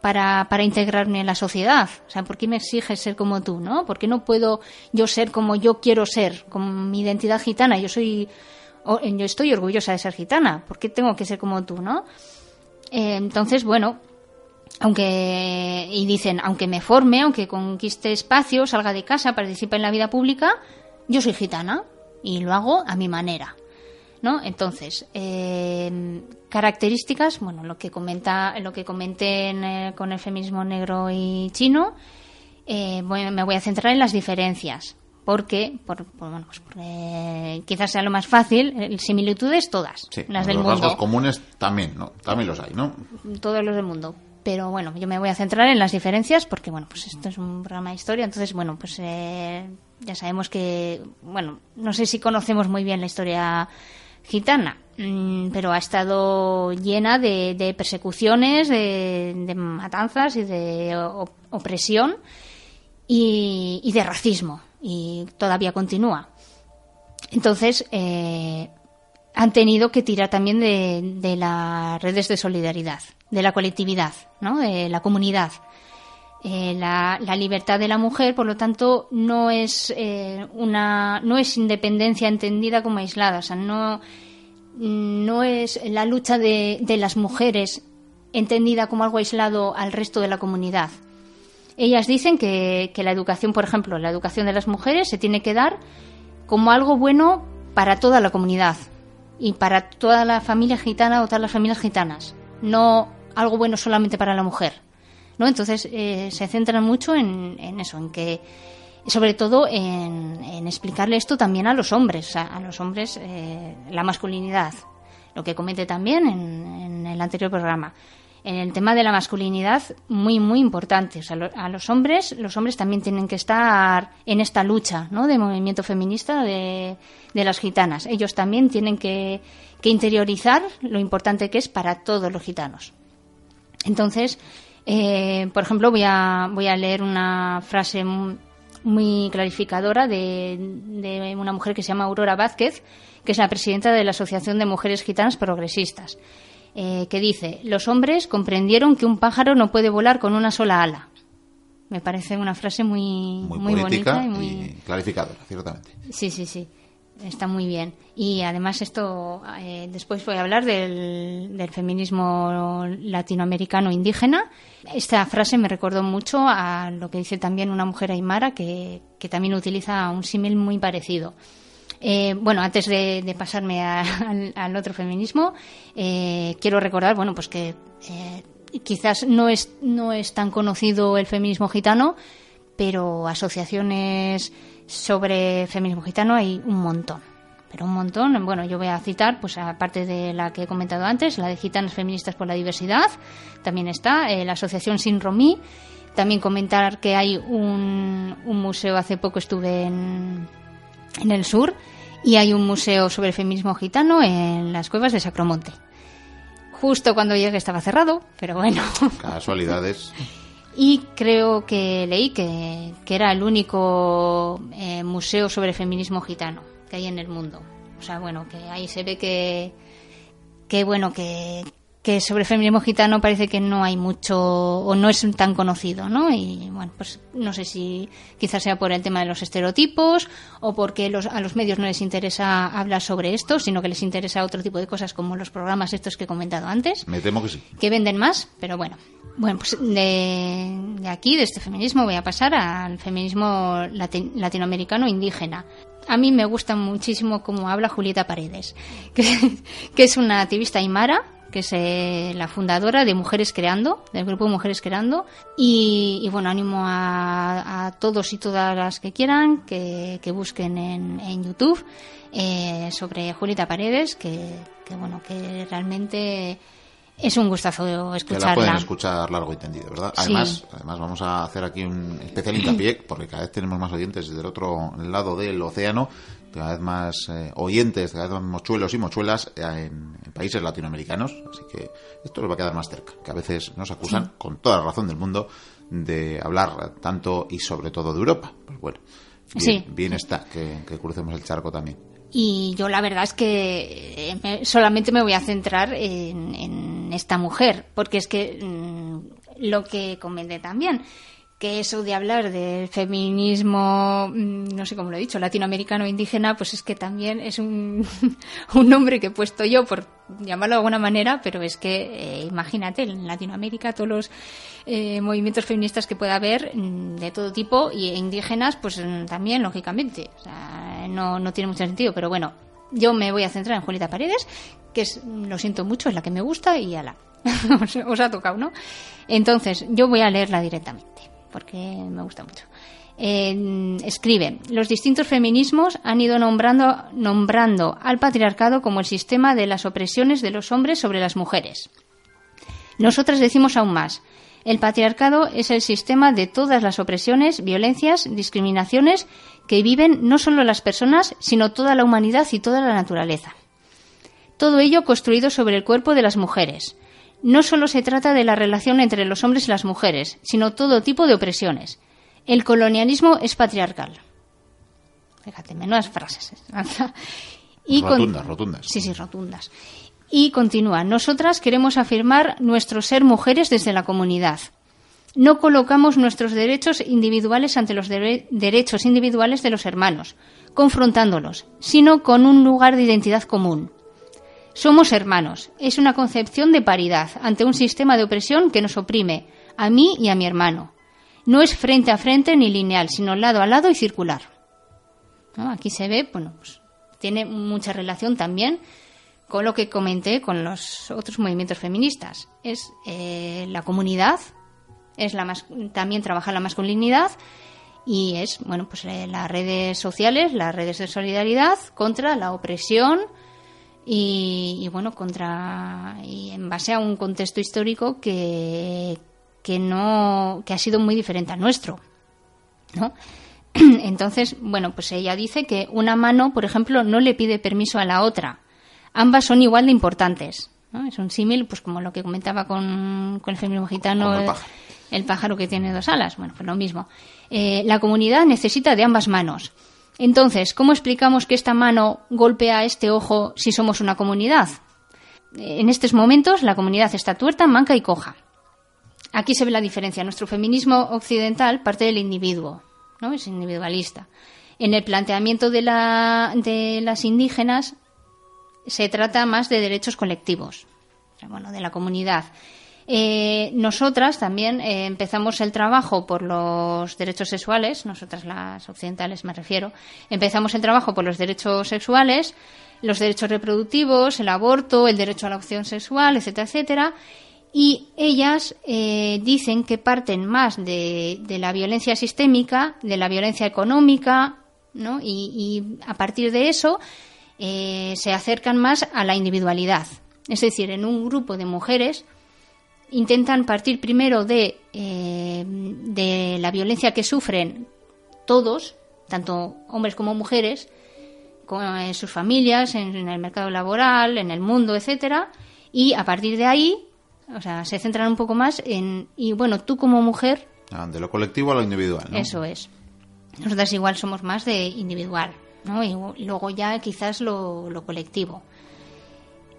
para, para integrarme en la sociedad? O sea, ¿por qué me exiges ser como tú, no? ¿Por qué no puedo yo ser como yo quiero ser, con mi identidad gitana? Yo soy, yo estoy orgullosa de ser gitana. ¿Por qué tengo que ser como tú, no? Eh, entonces, bueno, aunque y dicen, aunque me forme, aunque conquiste espacio, salga de casa, participe en la vida pública, yo soy gitana y lo hago a mi manera. ¿No? Entonces, eh, características, bueno, lo que comenta, lo que comenté en, eh, con el feminismo negro y chino, eh, voy- me voy a centrar en las diferencias, porque, por, por- bueno, pues porque quizás sea lo más fácil, similitudes todas, Sí, las los del rasgos mundo comunes también, ¿no? También los hay, ¿no? todos los del mundo. Pero bueno, yo me voy a centrar en las diferencias porque, bueno, pues esto es un programa de historia. Entonces, bueno, pues eh, ya sabemos que, bueno, no sé si conocemos muy bien la historia gitana, mm, pero ha estado llena de, de persecuciones, de, matanzas y de opresión y, y de racismo. Y todavía continúa. Entonces, eh, han tenido que tirar también de, las redes de solidaridad, de la colectividad, ¿no? de la comunidad. Eh, la, libertad de la mujer, por lo tanto, no es eh, una no es independencia entendida como aislada, no no es la lucha de, de las mujeres entendida como algo aislado al resto de la comunidad. Ellas dicen que, que la educación, por ejemplo, la educación de las mujeres se tiene que dar como algo bueno para toda la comunidad y para toda la familia gitana o todas las familias gitanas, no algo bueno solamente para la mujer. ¿no? Entonces eh, se centran mucho en, en eso, en que, sobre todo en, en explicarle esto también a los hombres, a los hombres eh, la masculinidad, lo que comenté también en el anterior programa. En el tema de la masculinidad, muy, muy importante. A los hombres, los hombres también tienen que estar en esta lucha, ¿no? De movimiento feminista de, de las gitanas. Ellos también tienen que, que interiorizar lo importante que es para todos los gitanos. Entonces, eh, por ejemplo, voy a, voy a leer una frase mu- muy clarificadora de, de una mujer que se llama Aurora Vázquez, que es la presidenta de la Asociación de Mujeres Gitanas Progresistas, eh, que dice, los hombres comprendieron que un pájaro no puede volar con una sola ala. Me parece una frase muy, Muy, bonita y muy... y clarificadora, ciertamente. Sí, sí, sí. Está muy bien. Y además esto, eh, después voy a hablar del, del feminismo latinoamericano indígena. Esta frase me recordó mucho a lo que dice también una mujer aymara que, que también utiliza un símil muy parecido. Eh, bueno, antes de, pasarme a- al, al otro feminismo, eh, quiero recordar, bueno, pues que eh, quizás no es, no es tan conocido el feminismo gitano, pero asociaciones sobre feminismo gitano hay un montón. Pero un montón. Bueno, yo voy a citar, pues aparte de la que he comentado antes, la de Gitanas Feministas por la Diversidad, también está, eh, la asociación Sin Romí. También comentar que hay un, un museo, hace poco estuve en, en el sur, y hay un museo sobre el feminismo gitano en las cuevas de Sacromonte. Justo cuando llegué estaba cerrado, pero bueno. Casualidades. Y creo que leí que, que era el único eh, museo sobre feminismo gitano que hay en el mundo. O sea, bueno, que ahí se ve que, que bueno, que, que sobre feminismo gitano parece que no hay mucho o no es tan conocido, ¿no? Y bueno, pues no sé si quizás sea por el tema de los estereotipos o porque los, a los medios no les interesa hablar sobre esto, sino que les interesa otro tipo de cosas como los programas estos que he comentado antes Me temo que sí. que venden más, pero bueno. Bueno, pues de, de aquí, de este feminismo, voy a pasar al feminismo lati- latinoamericano indígena. A mí me gusta muchísimo cómo habla Julieta Paredes, que, que es una activista aymara, que es eh, la fundadora de Mujeres Creando, del grupo Mujeres Creando. Y, y bueno, animo a, a todos y todas las que quieran que, que busquen en, en YouTube eh, sobre Julieta Paredes, que, que bueno, que realmente es un gustazo Que la pueden escucharla. escuchar largo y tendido, ¿verdad? Sí. Además, además vamos a hacer aquí un especial hincapié, porque cada vez tenemos más oyentes desde el otro lado del océano, cada vez más eh, oyentes, cada vez más mochuelos y mochuelas eh, en, en países latinoamericanos, así que esto les va a quedar más cerca, que a veces nos acusan, con toda la razón del mundo, de hablar tanto y sobre todo de Europa. Pues bueno, bien, Sí. bien está que, que crucemos el charco también. Y yo la verdad es que eh, me- solamente me voy a centrar en, en esta mujer, porque es que mm, lo que comenté también, que eso de hablar del feminismo, mm, no sé cómo lo he dicho, latinoamericano indígena, pues es que también es un, un nombre que he puesto yo por llamarlo de alguna manera, pero es que eh, imagínate, en Latinoamérica todos los eh, movimientos feministas que pueda haber mm, de todo tipo y indígenas, pues mm, también, lógicamente. O sea, no, no tiene mucho sentido, pero bueno, yo me voy a centrar en Julieta Paredes, que es, lo siento mucho, es la que me gusta y ala. os, os ha tocado, ¿no? Entonces, yo voy a leerla directamente, porque me gusta mucho. Escribe, los distintos feminismos han ido nombrando al patriarcado como el sistema de las opresiones de los hombres sobre las mujeres. Nosotras decimos aún más. El patriarcado es el sistema de todas las opresiones, violencias, discriminaciones que viven no solo las personas, sino toda la humanidad y toda la naturaleza. Todo ello construido sobre el cuerpo de las mujeres. No solo se trata de la relación entre los hombres y las mujeres, sino todo tipo de opresiones. El colonialismo es patriarcal. Fíjate, menudas frases. y con- rotundas, rotundas. Sí, sí, rotundas. Y continúa, nosotras queremos afirmar nuestro ser mujeres desde la comunidad. No colocamos nuestros derechos individuales ante los dere- derechos individuales de los hermanos, confrontándolos, sino con un lugar de identidad común. Somos hermanos. Es una concepción de paridad ante un sistema de opresión que nos oprime, a mí y a mi hermano. No es frente a frente ni lineal, sino lado a lado y circular. Aquí se ve, bueno, pues tiene mucha relación también con lo que comenté con los otros movimientos feministas. Es eh, la comunidad, es la también trabajar la masculinidad y es, bueno, pues eh, las redes sociales, las redes de solidaridad contra la opresión y, y, bueno, contra y en base a un contexto histórico que, que no que ha sido muy diferente al nuestro, ¿no? Entonces, bueno, pues ella dice que una mano, por ejemplo, no le pide permiso a la otra. Ambas son igual de importantes. ¿no? Es un símil, pues como lo que comentaba con, con el feminismo gitano, Como el pájaro. el pájaro que tiene dos alas. Bueno, pues lo mismo. Eh, la comunidad necesita de ambas manos. Entonces, ¿cómo explicamos que esta mano golpea este ojo si somos una comunidad? En estos momentos la comunidad está tuerta, manca y coja. aquí se ve la diferencia. Nuestro feminismo occidental parte del individuo, ¿no? Es individualista. En el planteamiento de, la, de las indígenas se trata más de derechos colectivos, bueno, de la comunidad. Eh, nosotras también eh, empezamos el trabajo por los derechos sexuales, nosotras las occidentales me refiero, empezamos el trabajo por los derechos sexuales, los derechos reproductivos, el aborto, el derecho a la opción sexual, etcétera, etcétera. Y ellas eh, dicen que parten más de, la violencia sistémica, de la violencia económica, ¿no? Y, y a partir de eso eh, se acercan más a la individualidad. Es decir, en un grupo de mujeres intentan partir primero de, eh, de la violencia que sufren todos, tanto hombres como mujeres, con eh, sus familias, en, en el mercado laboral, en el mundo, etcétera, y a partir de ahí, o sea, se centran un poco más en y bueno, tú como mujer, Ah, De lo colectivo a lo individual, ¿no? eso es. Nosotras igual somos más de individual, ¿no? Y y luego ya quizás lo, lo colectivo.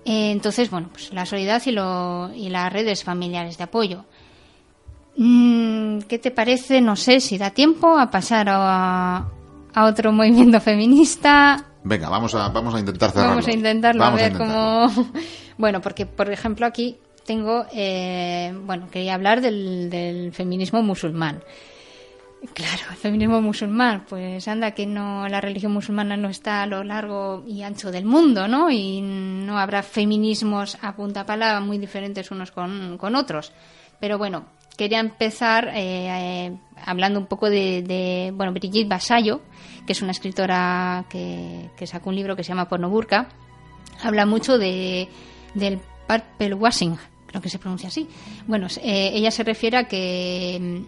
Eh, entonces, bueno, pues la solidaridad y, lo, y las redes familiares de apoyo. Mm, ¿Qué te parece? No sé si da tiempo a pasar a, a otro movimiento feminista. Venga, vamos a, vamos a intentar cerrarlo. Vamos a intentarlo, Vamos a ver intentarlo. cómo. Bueno, porque, por ejemplo, aquí tengo. eh, bueno, quería hablar del, del feminismo musulmán. Claro, el feminismo musulmán, pues anda que no la religión musulmana no está a lo largo y ancho del mundo, ¿no? Y no habrá feminismos a punta pala muy diferentes unos con, con otros. Pero bueno, quería empezar eh, eh, hablando un poco de, bueno, Brigitte Basayo, que es una escritora que, sacó un libro que se llama Porno Burka. Habla mucho de, del purple washing, creo que se pronuncia así. Bueno, eh, ella se refiere a que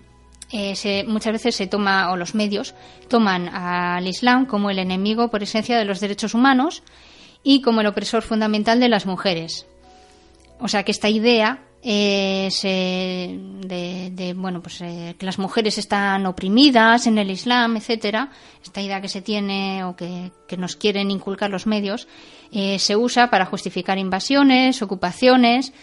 eh, se- muchas veces se toma, o los medios, toman al Islam como el enemigo por esencia de los derechos humanos y como el opresor fundamental de las mujeres. O sea que esta idea eh, se- de, de, bueno pues eh, que las mujeres están oprimidas en el Islam, etcétera, esta idea que se tiene o que, nos quieren inculcar los medios, eh, se usa para justificar invasiones, ocupaciones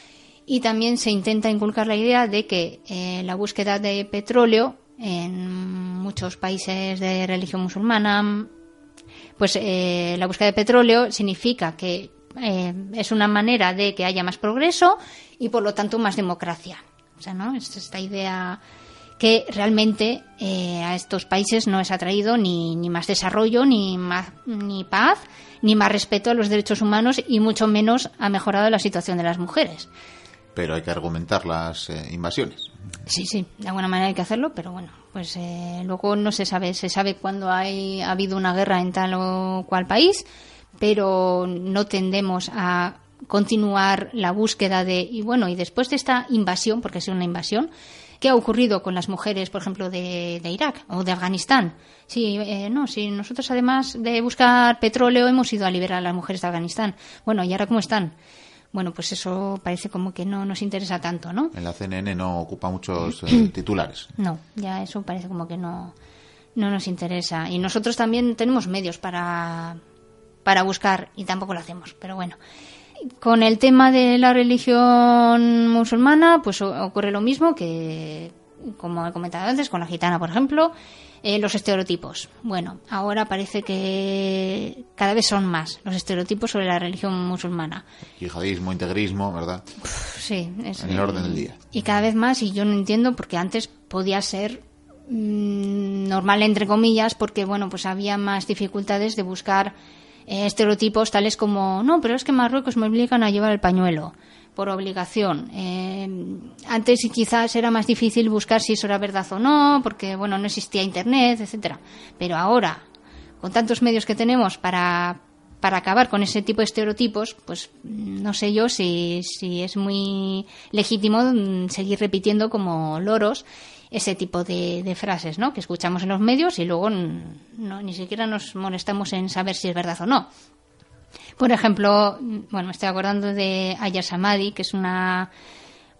y también se intenta inculcar la idea de que eh, la búsqueda de petróleo en muchos países de religión musulmana pues eh, la búsqueda de petróleo significa que eh, es una manera de que haya más progreso y por lo tanto más democracia. O sea, ¿no? Es esta idea que realmente eh, a estos países no es atraído ni, ni más desarrollo, ni más ni paz, ni más respeto a los derechos humanos y mucho menos ha mejorado la situación de las mujeres. Pero hay que argumentar las eh, invasiones. Sí, sí, de alguna manera hay que hacerlo, pero bueno, pues eh, luego no se sabe, se sabe cuándo hay, ha habido una guerra en tal o cual país, pero no tendemos a continuar la búsqueda de, y bueno, y después de esta invasión, porque es una invasión, ¿qué ha ocurrido con las mujeres, por ejemplo, de, Irak o de Afganistán? Sí, eh, no, sí, nosotros además de buscar petróleo hemos ido a liberar a las mujeres de Afganistán. Bueno, ¿y ahora cómo están? Bueno, pues eso parece como que no nos interesa tanto, ¿no? En la CNN no ocupa muchos eh, titulares. No, ya eso parece como que no, no nos interesa. Y nosotros también tenemos medios para, para buscar y tampoco lo hacemos, pero bueno. Con el tema de la religión musulmana, pues ocurre lo mismo que, como he comentado antes, con la gitana, por ejemplo, eh, los estereotipos. Bueno, ahora parece que cada vez son más los estereotipos sobre la religión musulmana. Yihadismo, integrismo, ¿verdad? Sí, es, En el orden del día. Y cada vez más, y yo no entiendo, porque antes podía ser mm, normal, entre comillas, porque, bueno, pues había más dificultades de buscar eh, estereotipos tales como, no, pero es que en Marruecos me obligan a llevar el pañuelo por obligación. Eh, antes quizás era más difícil buscar si eso era verdad o no, porque, bueno, no existía Internet, etcétera. Pero ahora, con tantos medios que tenemos para, para acabar con ese tipo de estereotipos, pues no sé yo si, si es muy legítimo mm, seguir repitiendo como loros ese tipo de, de frases ¿no? que escuchamos en los medios y luego mm, no, ni siquiera nos molestamos en saber si es verdad o no. Por ejemplo, bueno, me estoy acordando de Aya Samadi, que es una,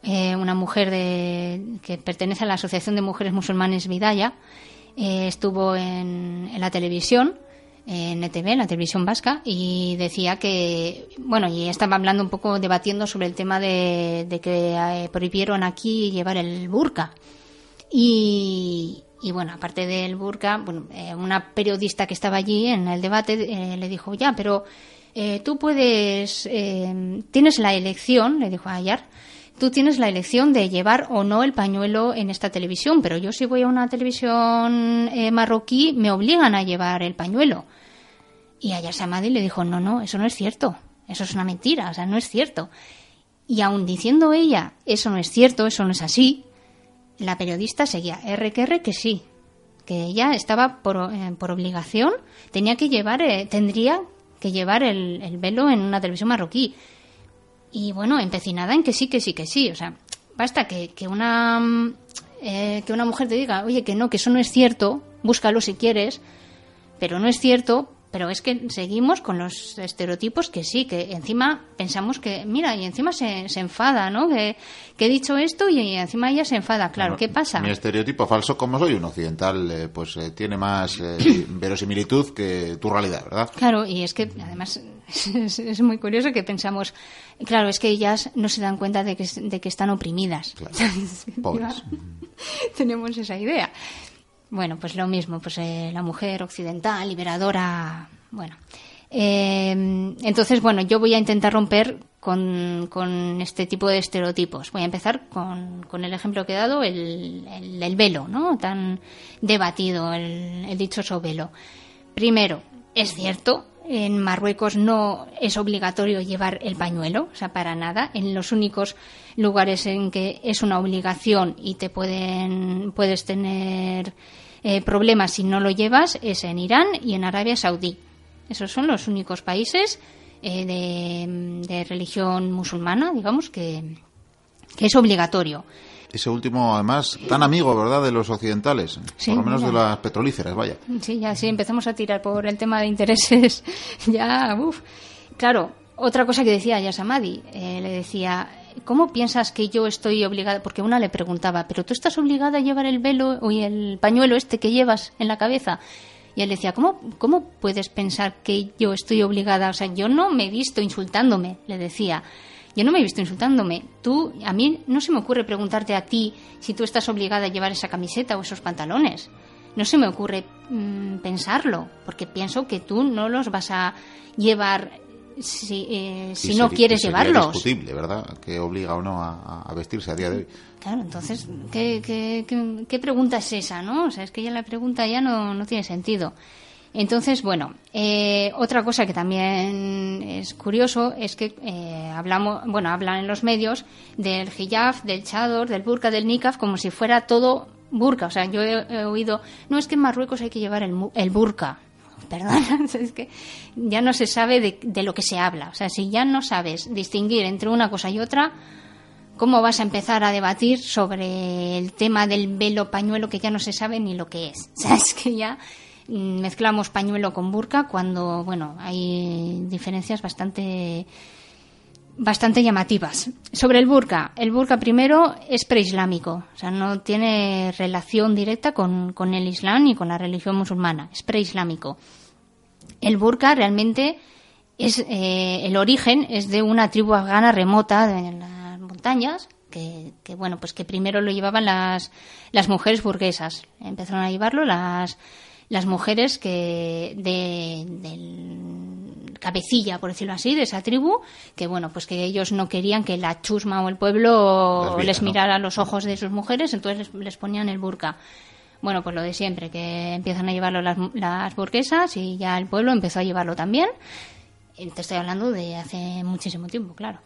eh, una mujer de, que pertenece a la Asociación de Mujeres Musulmanes Vidaya. Eh, estuvo en, en la televisión en ETV, en la televisión vasca, y decía que, bueno, y estaba hablando un poco, debatiendo sobre el tema de, de que eh, prohibieron aquí llevar el burka. Y, y bueno, aparte del burka, bueno, eh, una periodista que estaba allí en el debate eh, le dijo, ya, pero eh, tú puedes, eh, tienes la elección, le dijo a Ayar, tú tienes la elección de llevar o no el pañuelo en esta televisión, pero yo si voy a una televisión eh, marroquí me obligan a llevar el pañuelo. Y Ayar Samadi le dijo, no, no, eso no es cierto, eso es una mentira, o sea, no es cierto. Y aun diciendo ella, eso no es cierto, eso no es así, la periodista seguía R que R que sí, que ella estaba por, eh, por obligación, tenía que llevar, eh, tendría que llevar el, el velo en una televisión marroquí. Y bueno, empecinada en que sí, que sí, que sí. O sea, basta que, que una mm, eh, que una mujer te diga, oye, que no, que eso no es cierto, búscalo si quieres, pero no es cierto, pero es que seguimos con los estereotipos que sí, que encima pensamos que, mira, y encima se, se enfada, ¿no? Que, que he dicho esto y encima ella se enfada. Claro, Bueno, ¿qué pasa? Mi estereotipo falso, como soy un occidental, eh, pues eh, tiene más eh, verosimilitud que tu realidad, ¿verdad? Claro, y es que además es, es muy curioso que pensamos, claro, es que ellas no se dan cuenta de que, de que están oprimidas. Claro. Pobres. Tenemos esa idea. Bueno, pues lo mismo, pues eh, la mujer occidental, liberadora, bueno. Eh, entonces, bueno, yo voy a intentar romper con, con este tipo de estereotipos. Voy a empezar con, con el ejemplo que he dado, el, el- el velo, ¿no? Tan debatido, el, el dichoso velo. Primero, es cierto, en Marruecos no es obligatorio llevar el pañuelo, o sea, para nada. En los únicos lugares en que es una obligación y te pueden puedes tener eh, problemas si no lo llevas es en Irán y en Arabia Saudí. Esos son los únicos países eh, de, de religión musulmana, digamos, que, que es obligatorio. Ese último, además, tan amigo, ¿verdad?, de los occidentales. Sí, por lo menos de las petrolíferas, vaya. Sí, ya sí, empezamos a tirar por el tema de intereses. ya, uff. Claro, otra cosa que decía Yasamadi, eh, le decía, ¿cómo piensas que yo estoy obligada? Porque una le preguntaba, ¿pero tú estás obligada a llevar el velo o el pañuelo este que llevas en la cabeza? Y él decía, ¿cómo, ¿cómo puedes pensar que yo estoy obligada? O sea, yo no me he visto insultándome, le decía. Yo no me he visto insultándome. Tú, a mí no se me ocurre preguntarte a ti si tú estás obligada a llevar esa camiseta o esos pantalones. No se me ocurre mm, pensarlo, porque pienso que tú no los vas a llevar si, eh, si no quieres sería llevarlos. discutible, ¿verdad?, que obliga o no a, a vestirse a día de hoy. Claro, entonces, ¿qué, qué, qué- qué pregunta es esa, no? O sea, es que ya la pregunta ya no, no tiene sentido. Entonces, bueno, eh, otra cosa que también es curioso es que eh, hablamos, bueno, hablan en los medios del hijab, del chador, del burka, del nikaf, como si fuera todo burka. O sea, yo he, he oído, no es que en Marruecos hay que llevar el, el burka. Perdón, es que ya no se sabe de, de lo que se habla. O sea, si ya no sabes distinguir entre una cosa y otra, ¿Cómo vas a empezar a debatir sobre el tema del velo pañuelo que ya no se sabe ni lo que es? O sea, es que ya mm, mezclamos pañuelo con burka cuando, bueno, hay diferencias bastante bastante llamativas. Sobre el burka, el burka primero es preislámico, o sea, no tiene relación directa con, con el Islam ni con la religión musulmana, es preislámico. El burka realmente es eh, el origen es de una tribu afgana remota de- en las montañas que, que, bueno pues que primero lo llevaban las las mujeres burguesas. Empezaron a llevarlo las las mujeres que de, del cabecilla por decirlo así de esa tribu que bueno pues que ellos no querían que la chusma o el pueblo les mirara los ojos de sus mujeres entonces les, les ponían el burka bueno, pues lo de siempre, que empiezan a llevarlo las, las burguesas y ya el pueblo empezó a llevarlo también. Te estoy hablando de hace muchísimo tiempo, claro.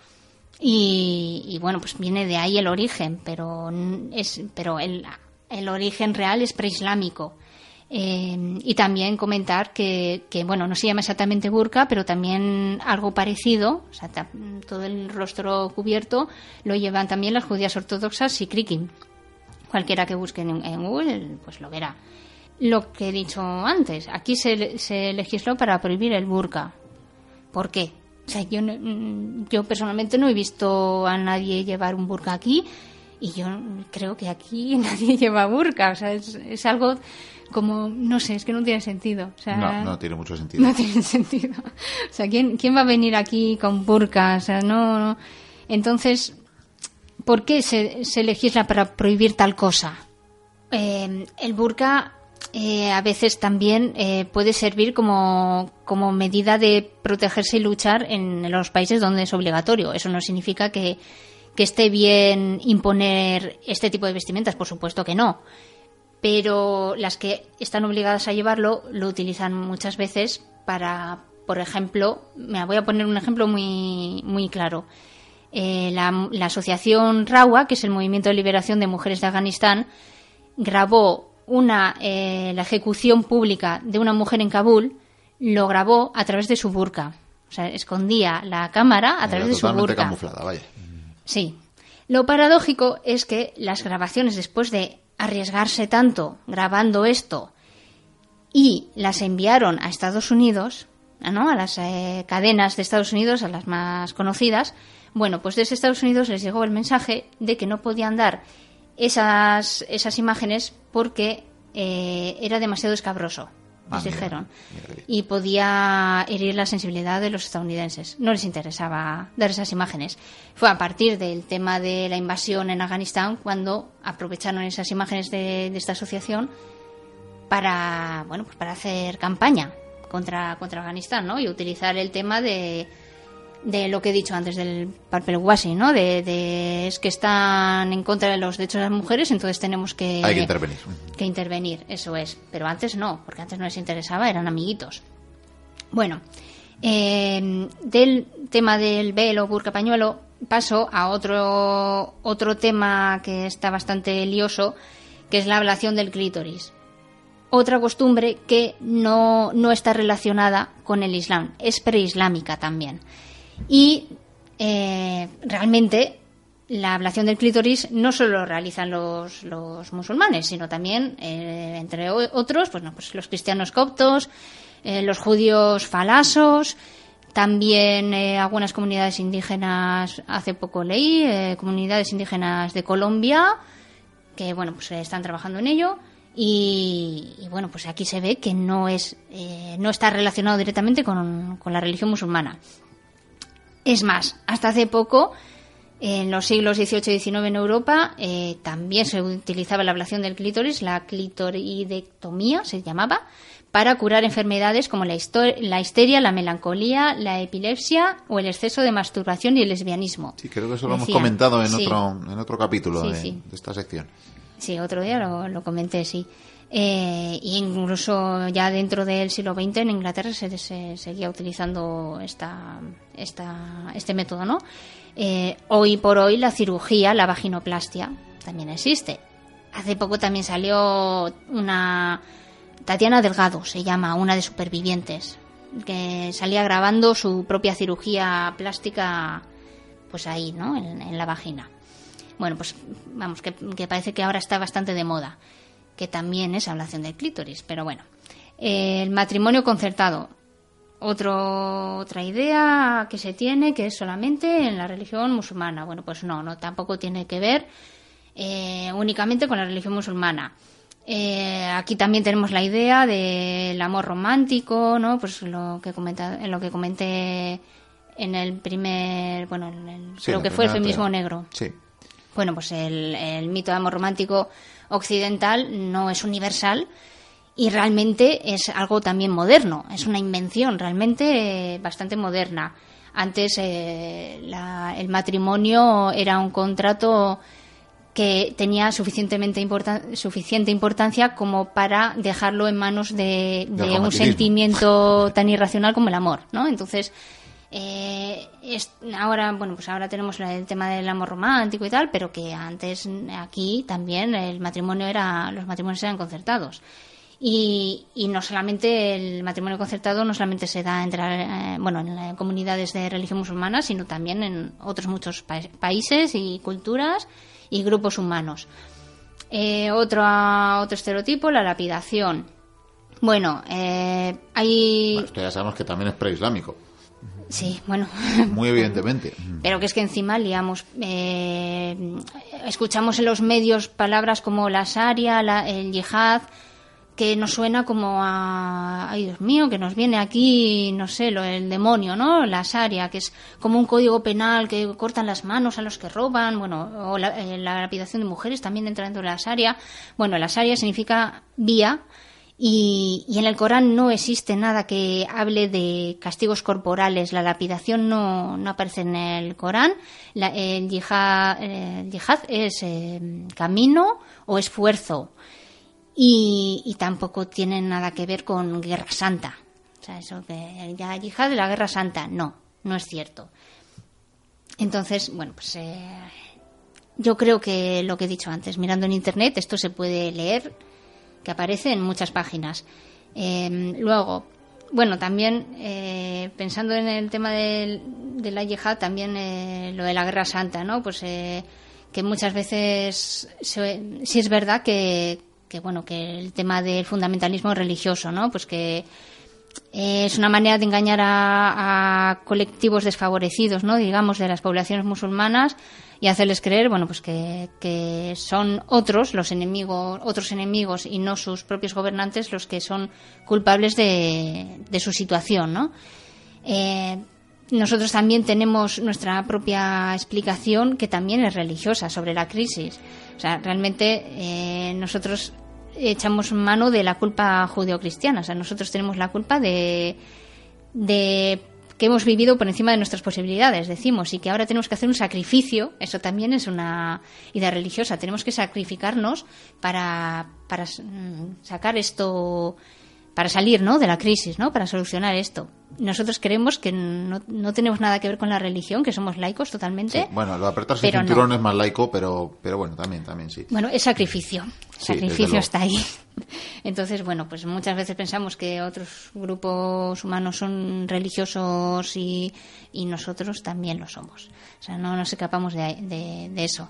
Y, y bueno, pues viene de ahí el origen, pero es, pero el, el origen real es preislámico. Eh, y también comentar que, que, bueno, no se llama exactamente burka, pero también algo parecido, o sea, todo el rostro cubierto, lo llevan también las judías ortodoxas y krikim. Cualquiera que busque en, en Google, pues lo verá. Lo que he dicho antes, aquí se, se legisló para prohibir el burka. ¿Por qué? O sea, yo, mm, yo personalmente no he visto a nadie llevar un burka aquí y yo creo que aquí nadie lleva burka. O sea, es, es algo como, no sé, es que no tiene sentido. O sea, No, no tiene mucho sentido. no tiene sentido. O sea, ¿quién, quién va a venir aquí con burka? O sea, no, no. Entonces, ¿por qué se, se legisla para prohibir tal cosa? Eh, el burka eh, a veces también eh, puede servir como, como medida de protegerse y luchar en los países donde es obligatorio. Eso no significa que, que esté bien imponer este tipo de vestimentas, por supuesto que no. Pero las que están obligadas a llevarlo lo utilizan muchas veces para, por ejemplo, me voy a poner un ejemplo muy, muy claro. Eh, la, la asociación RAWA, que es el Movimiento de Liberación de Mujeres de Afganistán, grabó una eh, la ejecución pública de una mujer en Kabul, lo grabó a través de su burka. O sea, escondía la cámara a Era través de su burka. camuflada, vaya. Sí. Lo paradójico es que las grabaciones, después de arriesgarse tanto grabando esto y las enviaron a Estados Unidos, ¿no? a las eh, cadenas de Estados Unidos, a las más conocidas, bueno, pues desde Estados Unidos les llegó el mensaje de que no podían dar esas, esas imágenes porque eh, era demasiado escabroso, Ah, les dijeron. mira. Y podía herir la sensibilidad de los estadounidenses. No les interesaba dar esas imágenes. Fue a partir del tema de la invasión en Afganistán cuando aprovecharon esas imágenes de, de esta asociación para, bueno, pues para hacer campaña contra, contra Afganistán, ¿no? Y utilizar el tema de, de lo que he dicho antes del papel washing, ¿no? De, de es que están en contra de los derechos de las mujeres, entonces tenemos que Hay que intervenir. que intervenir, eso es. Pero antes no, porque antes no les interesaba, eran amiguitos. Bueno, eh, del tema del velo, burka, pañuelo, paso a otro, otro tema que está bastante lioso, que es la ablación del clítoris. Otra costumbre que no, no está relacionada con el Islam, es preislámica también. Y eh, realmente la ablación del clítoris no solo lo realizan los, los musulmanes, sino también, eh, entre otros, pues, no, pues los cristianos coptos, eh, los judíos falasos, también eh, algunas comunidades indígenas, hace poco leí, eh, comunidades indígenas de Colombia, que bueno, pues están trabajando en ello. Y, y, bueno, pues aquí se ve que no es, no está relacionado directamente con la religión musulmana. Es más, hasta hace poco, en los siglos XVIII y XIX en Europa, eh, también se utilizaba la ablación del clítoris, la clitoridectomía se llamaba, para curar enfermedades como la, la histeria, la melancolía, la epilepsia o el exceso de masturbación y el lesbianismo. Sí, creo que eso lo hemos comentado en, Sí. otro, en otro capítulo Sí, de, sí. de esta sección. Sí, otro día lo, lo comenté, sí. Eh, y incluso ya dentro del siglo XX en Inglaterra se, se seguía utilizando esta, esta, este método, ¿no? Eh, hoy por hoy la cirugía, la vaginoplastia, también existe. Hace poco también salió una Tatiana Delgado, se llama, una de supervivientes, que salía grabando su propia cirugía plástica, pues ahí, ¿no? En, la vagina. Bueno, pues vamos, que parece que ahora está bastante de moda, que también es ablación del clítoris, pero bueno. El matrimonio concertado, otro, otra idea que se tiene que es solamente en la religión musulmana. Bueno, pues no, no tampoco tiene que ver eh, únicamente con la religión musulmana. Eh, aquí también tenemos la idea del amor romántico, ¿no? Pues lo que comenta, en lo que comenté en el primer, bueno, en el- Sí, creo la que fue el feminismo negro. Sí. Bueno, pues el, el mito de amor romántico occidental no es universal y realmente es algo también moderno, es una invención realmente eh, bastante moderna. Antes eh, la- el matrimonio era un contrato que tenía suficientemente importan- suficiente importancia como para dejarlo en manos de, de un sentimiento tan irracional como el amor, ¿no? Entonces, eh, ahora, bueno, pues ahora tenemos el tema del amor romántico y tal, pero que antes aquí también el matrimonio era, los matrimonios eran concertados. Y, no solamente el matrimonio concertado no solamente se da entre eh, bueno en las comunidades de religión musulmana sino también en otros muchos pa- países y culturas y grupos humanos. Eh, otro otro estereotipo la lapidación. Bueno eh, hay esto ya sabemos que también es preislámico, sí bueno muy evidentemente. pero que es que encima liamos eh, escuchamos en los medios palabras como la sharia la- el yihad que nos suena como a, ay Dios mío, que nos viene aquí, no sé, lo, el demonio, ¿no? La Sharia, que es como un código penal que cortan las manos a los que roban, bueno, o la, eh, la lapidación de mujeres también entra dentro de la Sharia. Bueno, la Sharia significa vía, y, y, en el Corán no existe nada que hable de castigos corporales. La lapidación no, aparece en el Corán. La, el, yihad, el, es eh, camino o esfuerzo y, y, tampoco tiene nada que ver con Guerra Santa. O sea, eso que ya yihad de la Guerra Santa, no, no es cierto. Entonces, bueno, pues eh, yo creo que lo que he dicho antes, mirando en Internet, esto se puede leer, que aparece en muchas páginas. Eh, luego, bueno, también eh, pensando en el tema de, de la yihad, también eh, lo de la Guerra Santa, ¿no? Pues que muchas veces sí si es verdad que, que bueno que el tema del fundamentalismo religioso no pues que eh, es una manera de engañar a, colectivos desfavorecidos no digamos de las poblaciones musulmanas y hacerles creer bueno pues que, que son otros los enemigos otros enemigos y no sus propios gobernantes los que son culpables de, de su situación no eh, nosotros también tenemos nuestra propia explicación que también es religiosa sobre la crisis. O sea, realmente eh, nosotros echamos mano de la culpa judeocristiana. O sea, nosotros tenemos la culpa de, de que hemos vivido por encima de nuestras posibilidades, decimos, y que ahora tenemos que hacer un sacrificio, eso también es una idea religiosa, tenemos que sacrificarnos para, para sacar esto, para salir ¿no? de la crisis, ¿no? para solucionar esto. Nosotros creemos que no, no, tenemos nada que ver con la religión, que somos laicos totalmente. Sí, bueno, lo apretarse el cinturón no. es más laico, pero, pero bueno, también, también sí. Bueno, es sacrificio. Sí, sacrificio está ahí. Entonces, bueno, pues muchas veces pensamos que otros grupos humanos son religiosos y, y nosotros también lo somos. O sea, no nos escapamos de, de, de eso.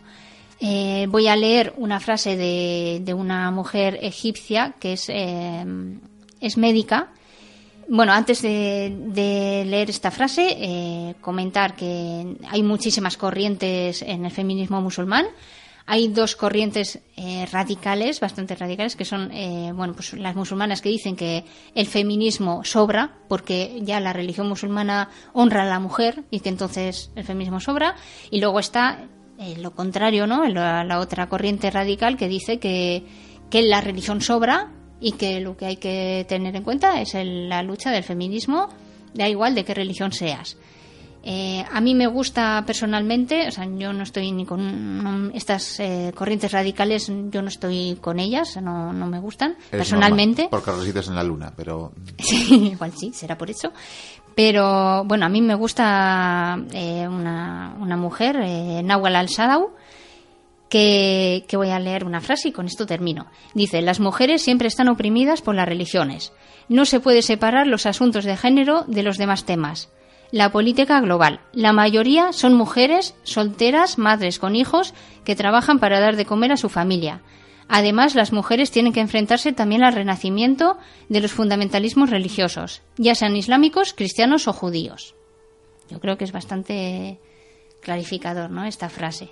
Eh, voy a leer una frase de, de una mujer egipcia que es. Eh, es médica. Bueno, antes de, de leer esta frase, eh, comentar que hay muchísimas corrientes en el feminismo musulmán. Hay dos corrientes eh, radicales, bastante radicales, que son eh, bueno, pues las musulmanas que dicen que el feminismo sobra, porque ya la religión musulmana honra a la mujer y que entonces el feminismo sobra. Y luego está lo contrario, ¿no? La, la, otra corriente radical que dice que, que la religión sobra y que lo que hay que tener en cuenta es el, la lucha del feminismo, da igual de qué religión seas. Eh, a mí me gusta personalmente, o sea, yo no estoy ni con no, estas eh, corrientes radicales, yo no estoy con ellas, no, no me gustan personalmente. Normal, porque resides en la luna, pero. Sí, igual sí, será por eso. Pero bueno, a mí me gusta eh, una, una mujer, eh, Nawal al-Sadau, que, voy a leer una frase y con esto termino. Dice, las mujeres siempre están oprimidas por las religiones. No se puede separar los asuntos de género de los demás temas. La política global. La mayoría son mujeres solteras, madres con hijos, que trabajan para dar de comer a su familia. Además, las mujeres tienen que enfrentarse también al renacimiento de los fundamentalismos religiosos, ya sean islámicos, cristianos o judíos. Yo creo que es bastante clarificador, ¿no? Esta frase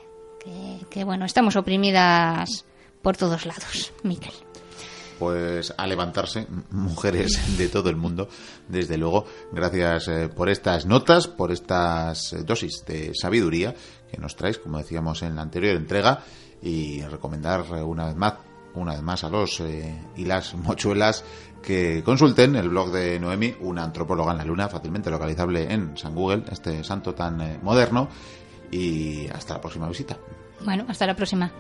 que, bueno, estamos oprimidas por todos lados, Miquel. Pues a levantarse, mujeres de todo el mundo, desde luego. Gracias eh, por estas notas, por estas eh, dosis de sabiduría que nos traes, como decíamos en la anterior entrega, y recomendar una vez más, una vez más a los eh, y las mochuelas que consulten el blog de Noemi, una antropóloga en la luna, fácilmente localizable en San Google, este santo tan moderno y hasta la próxima visita. Bueno, hasta la próxima.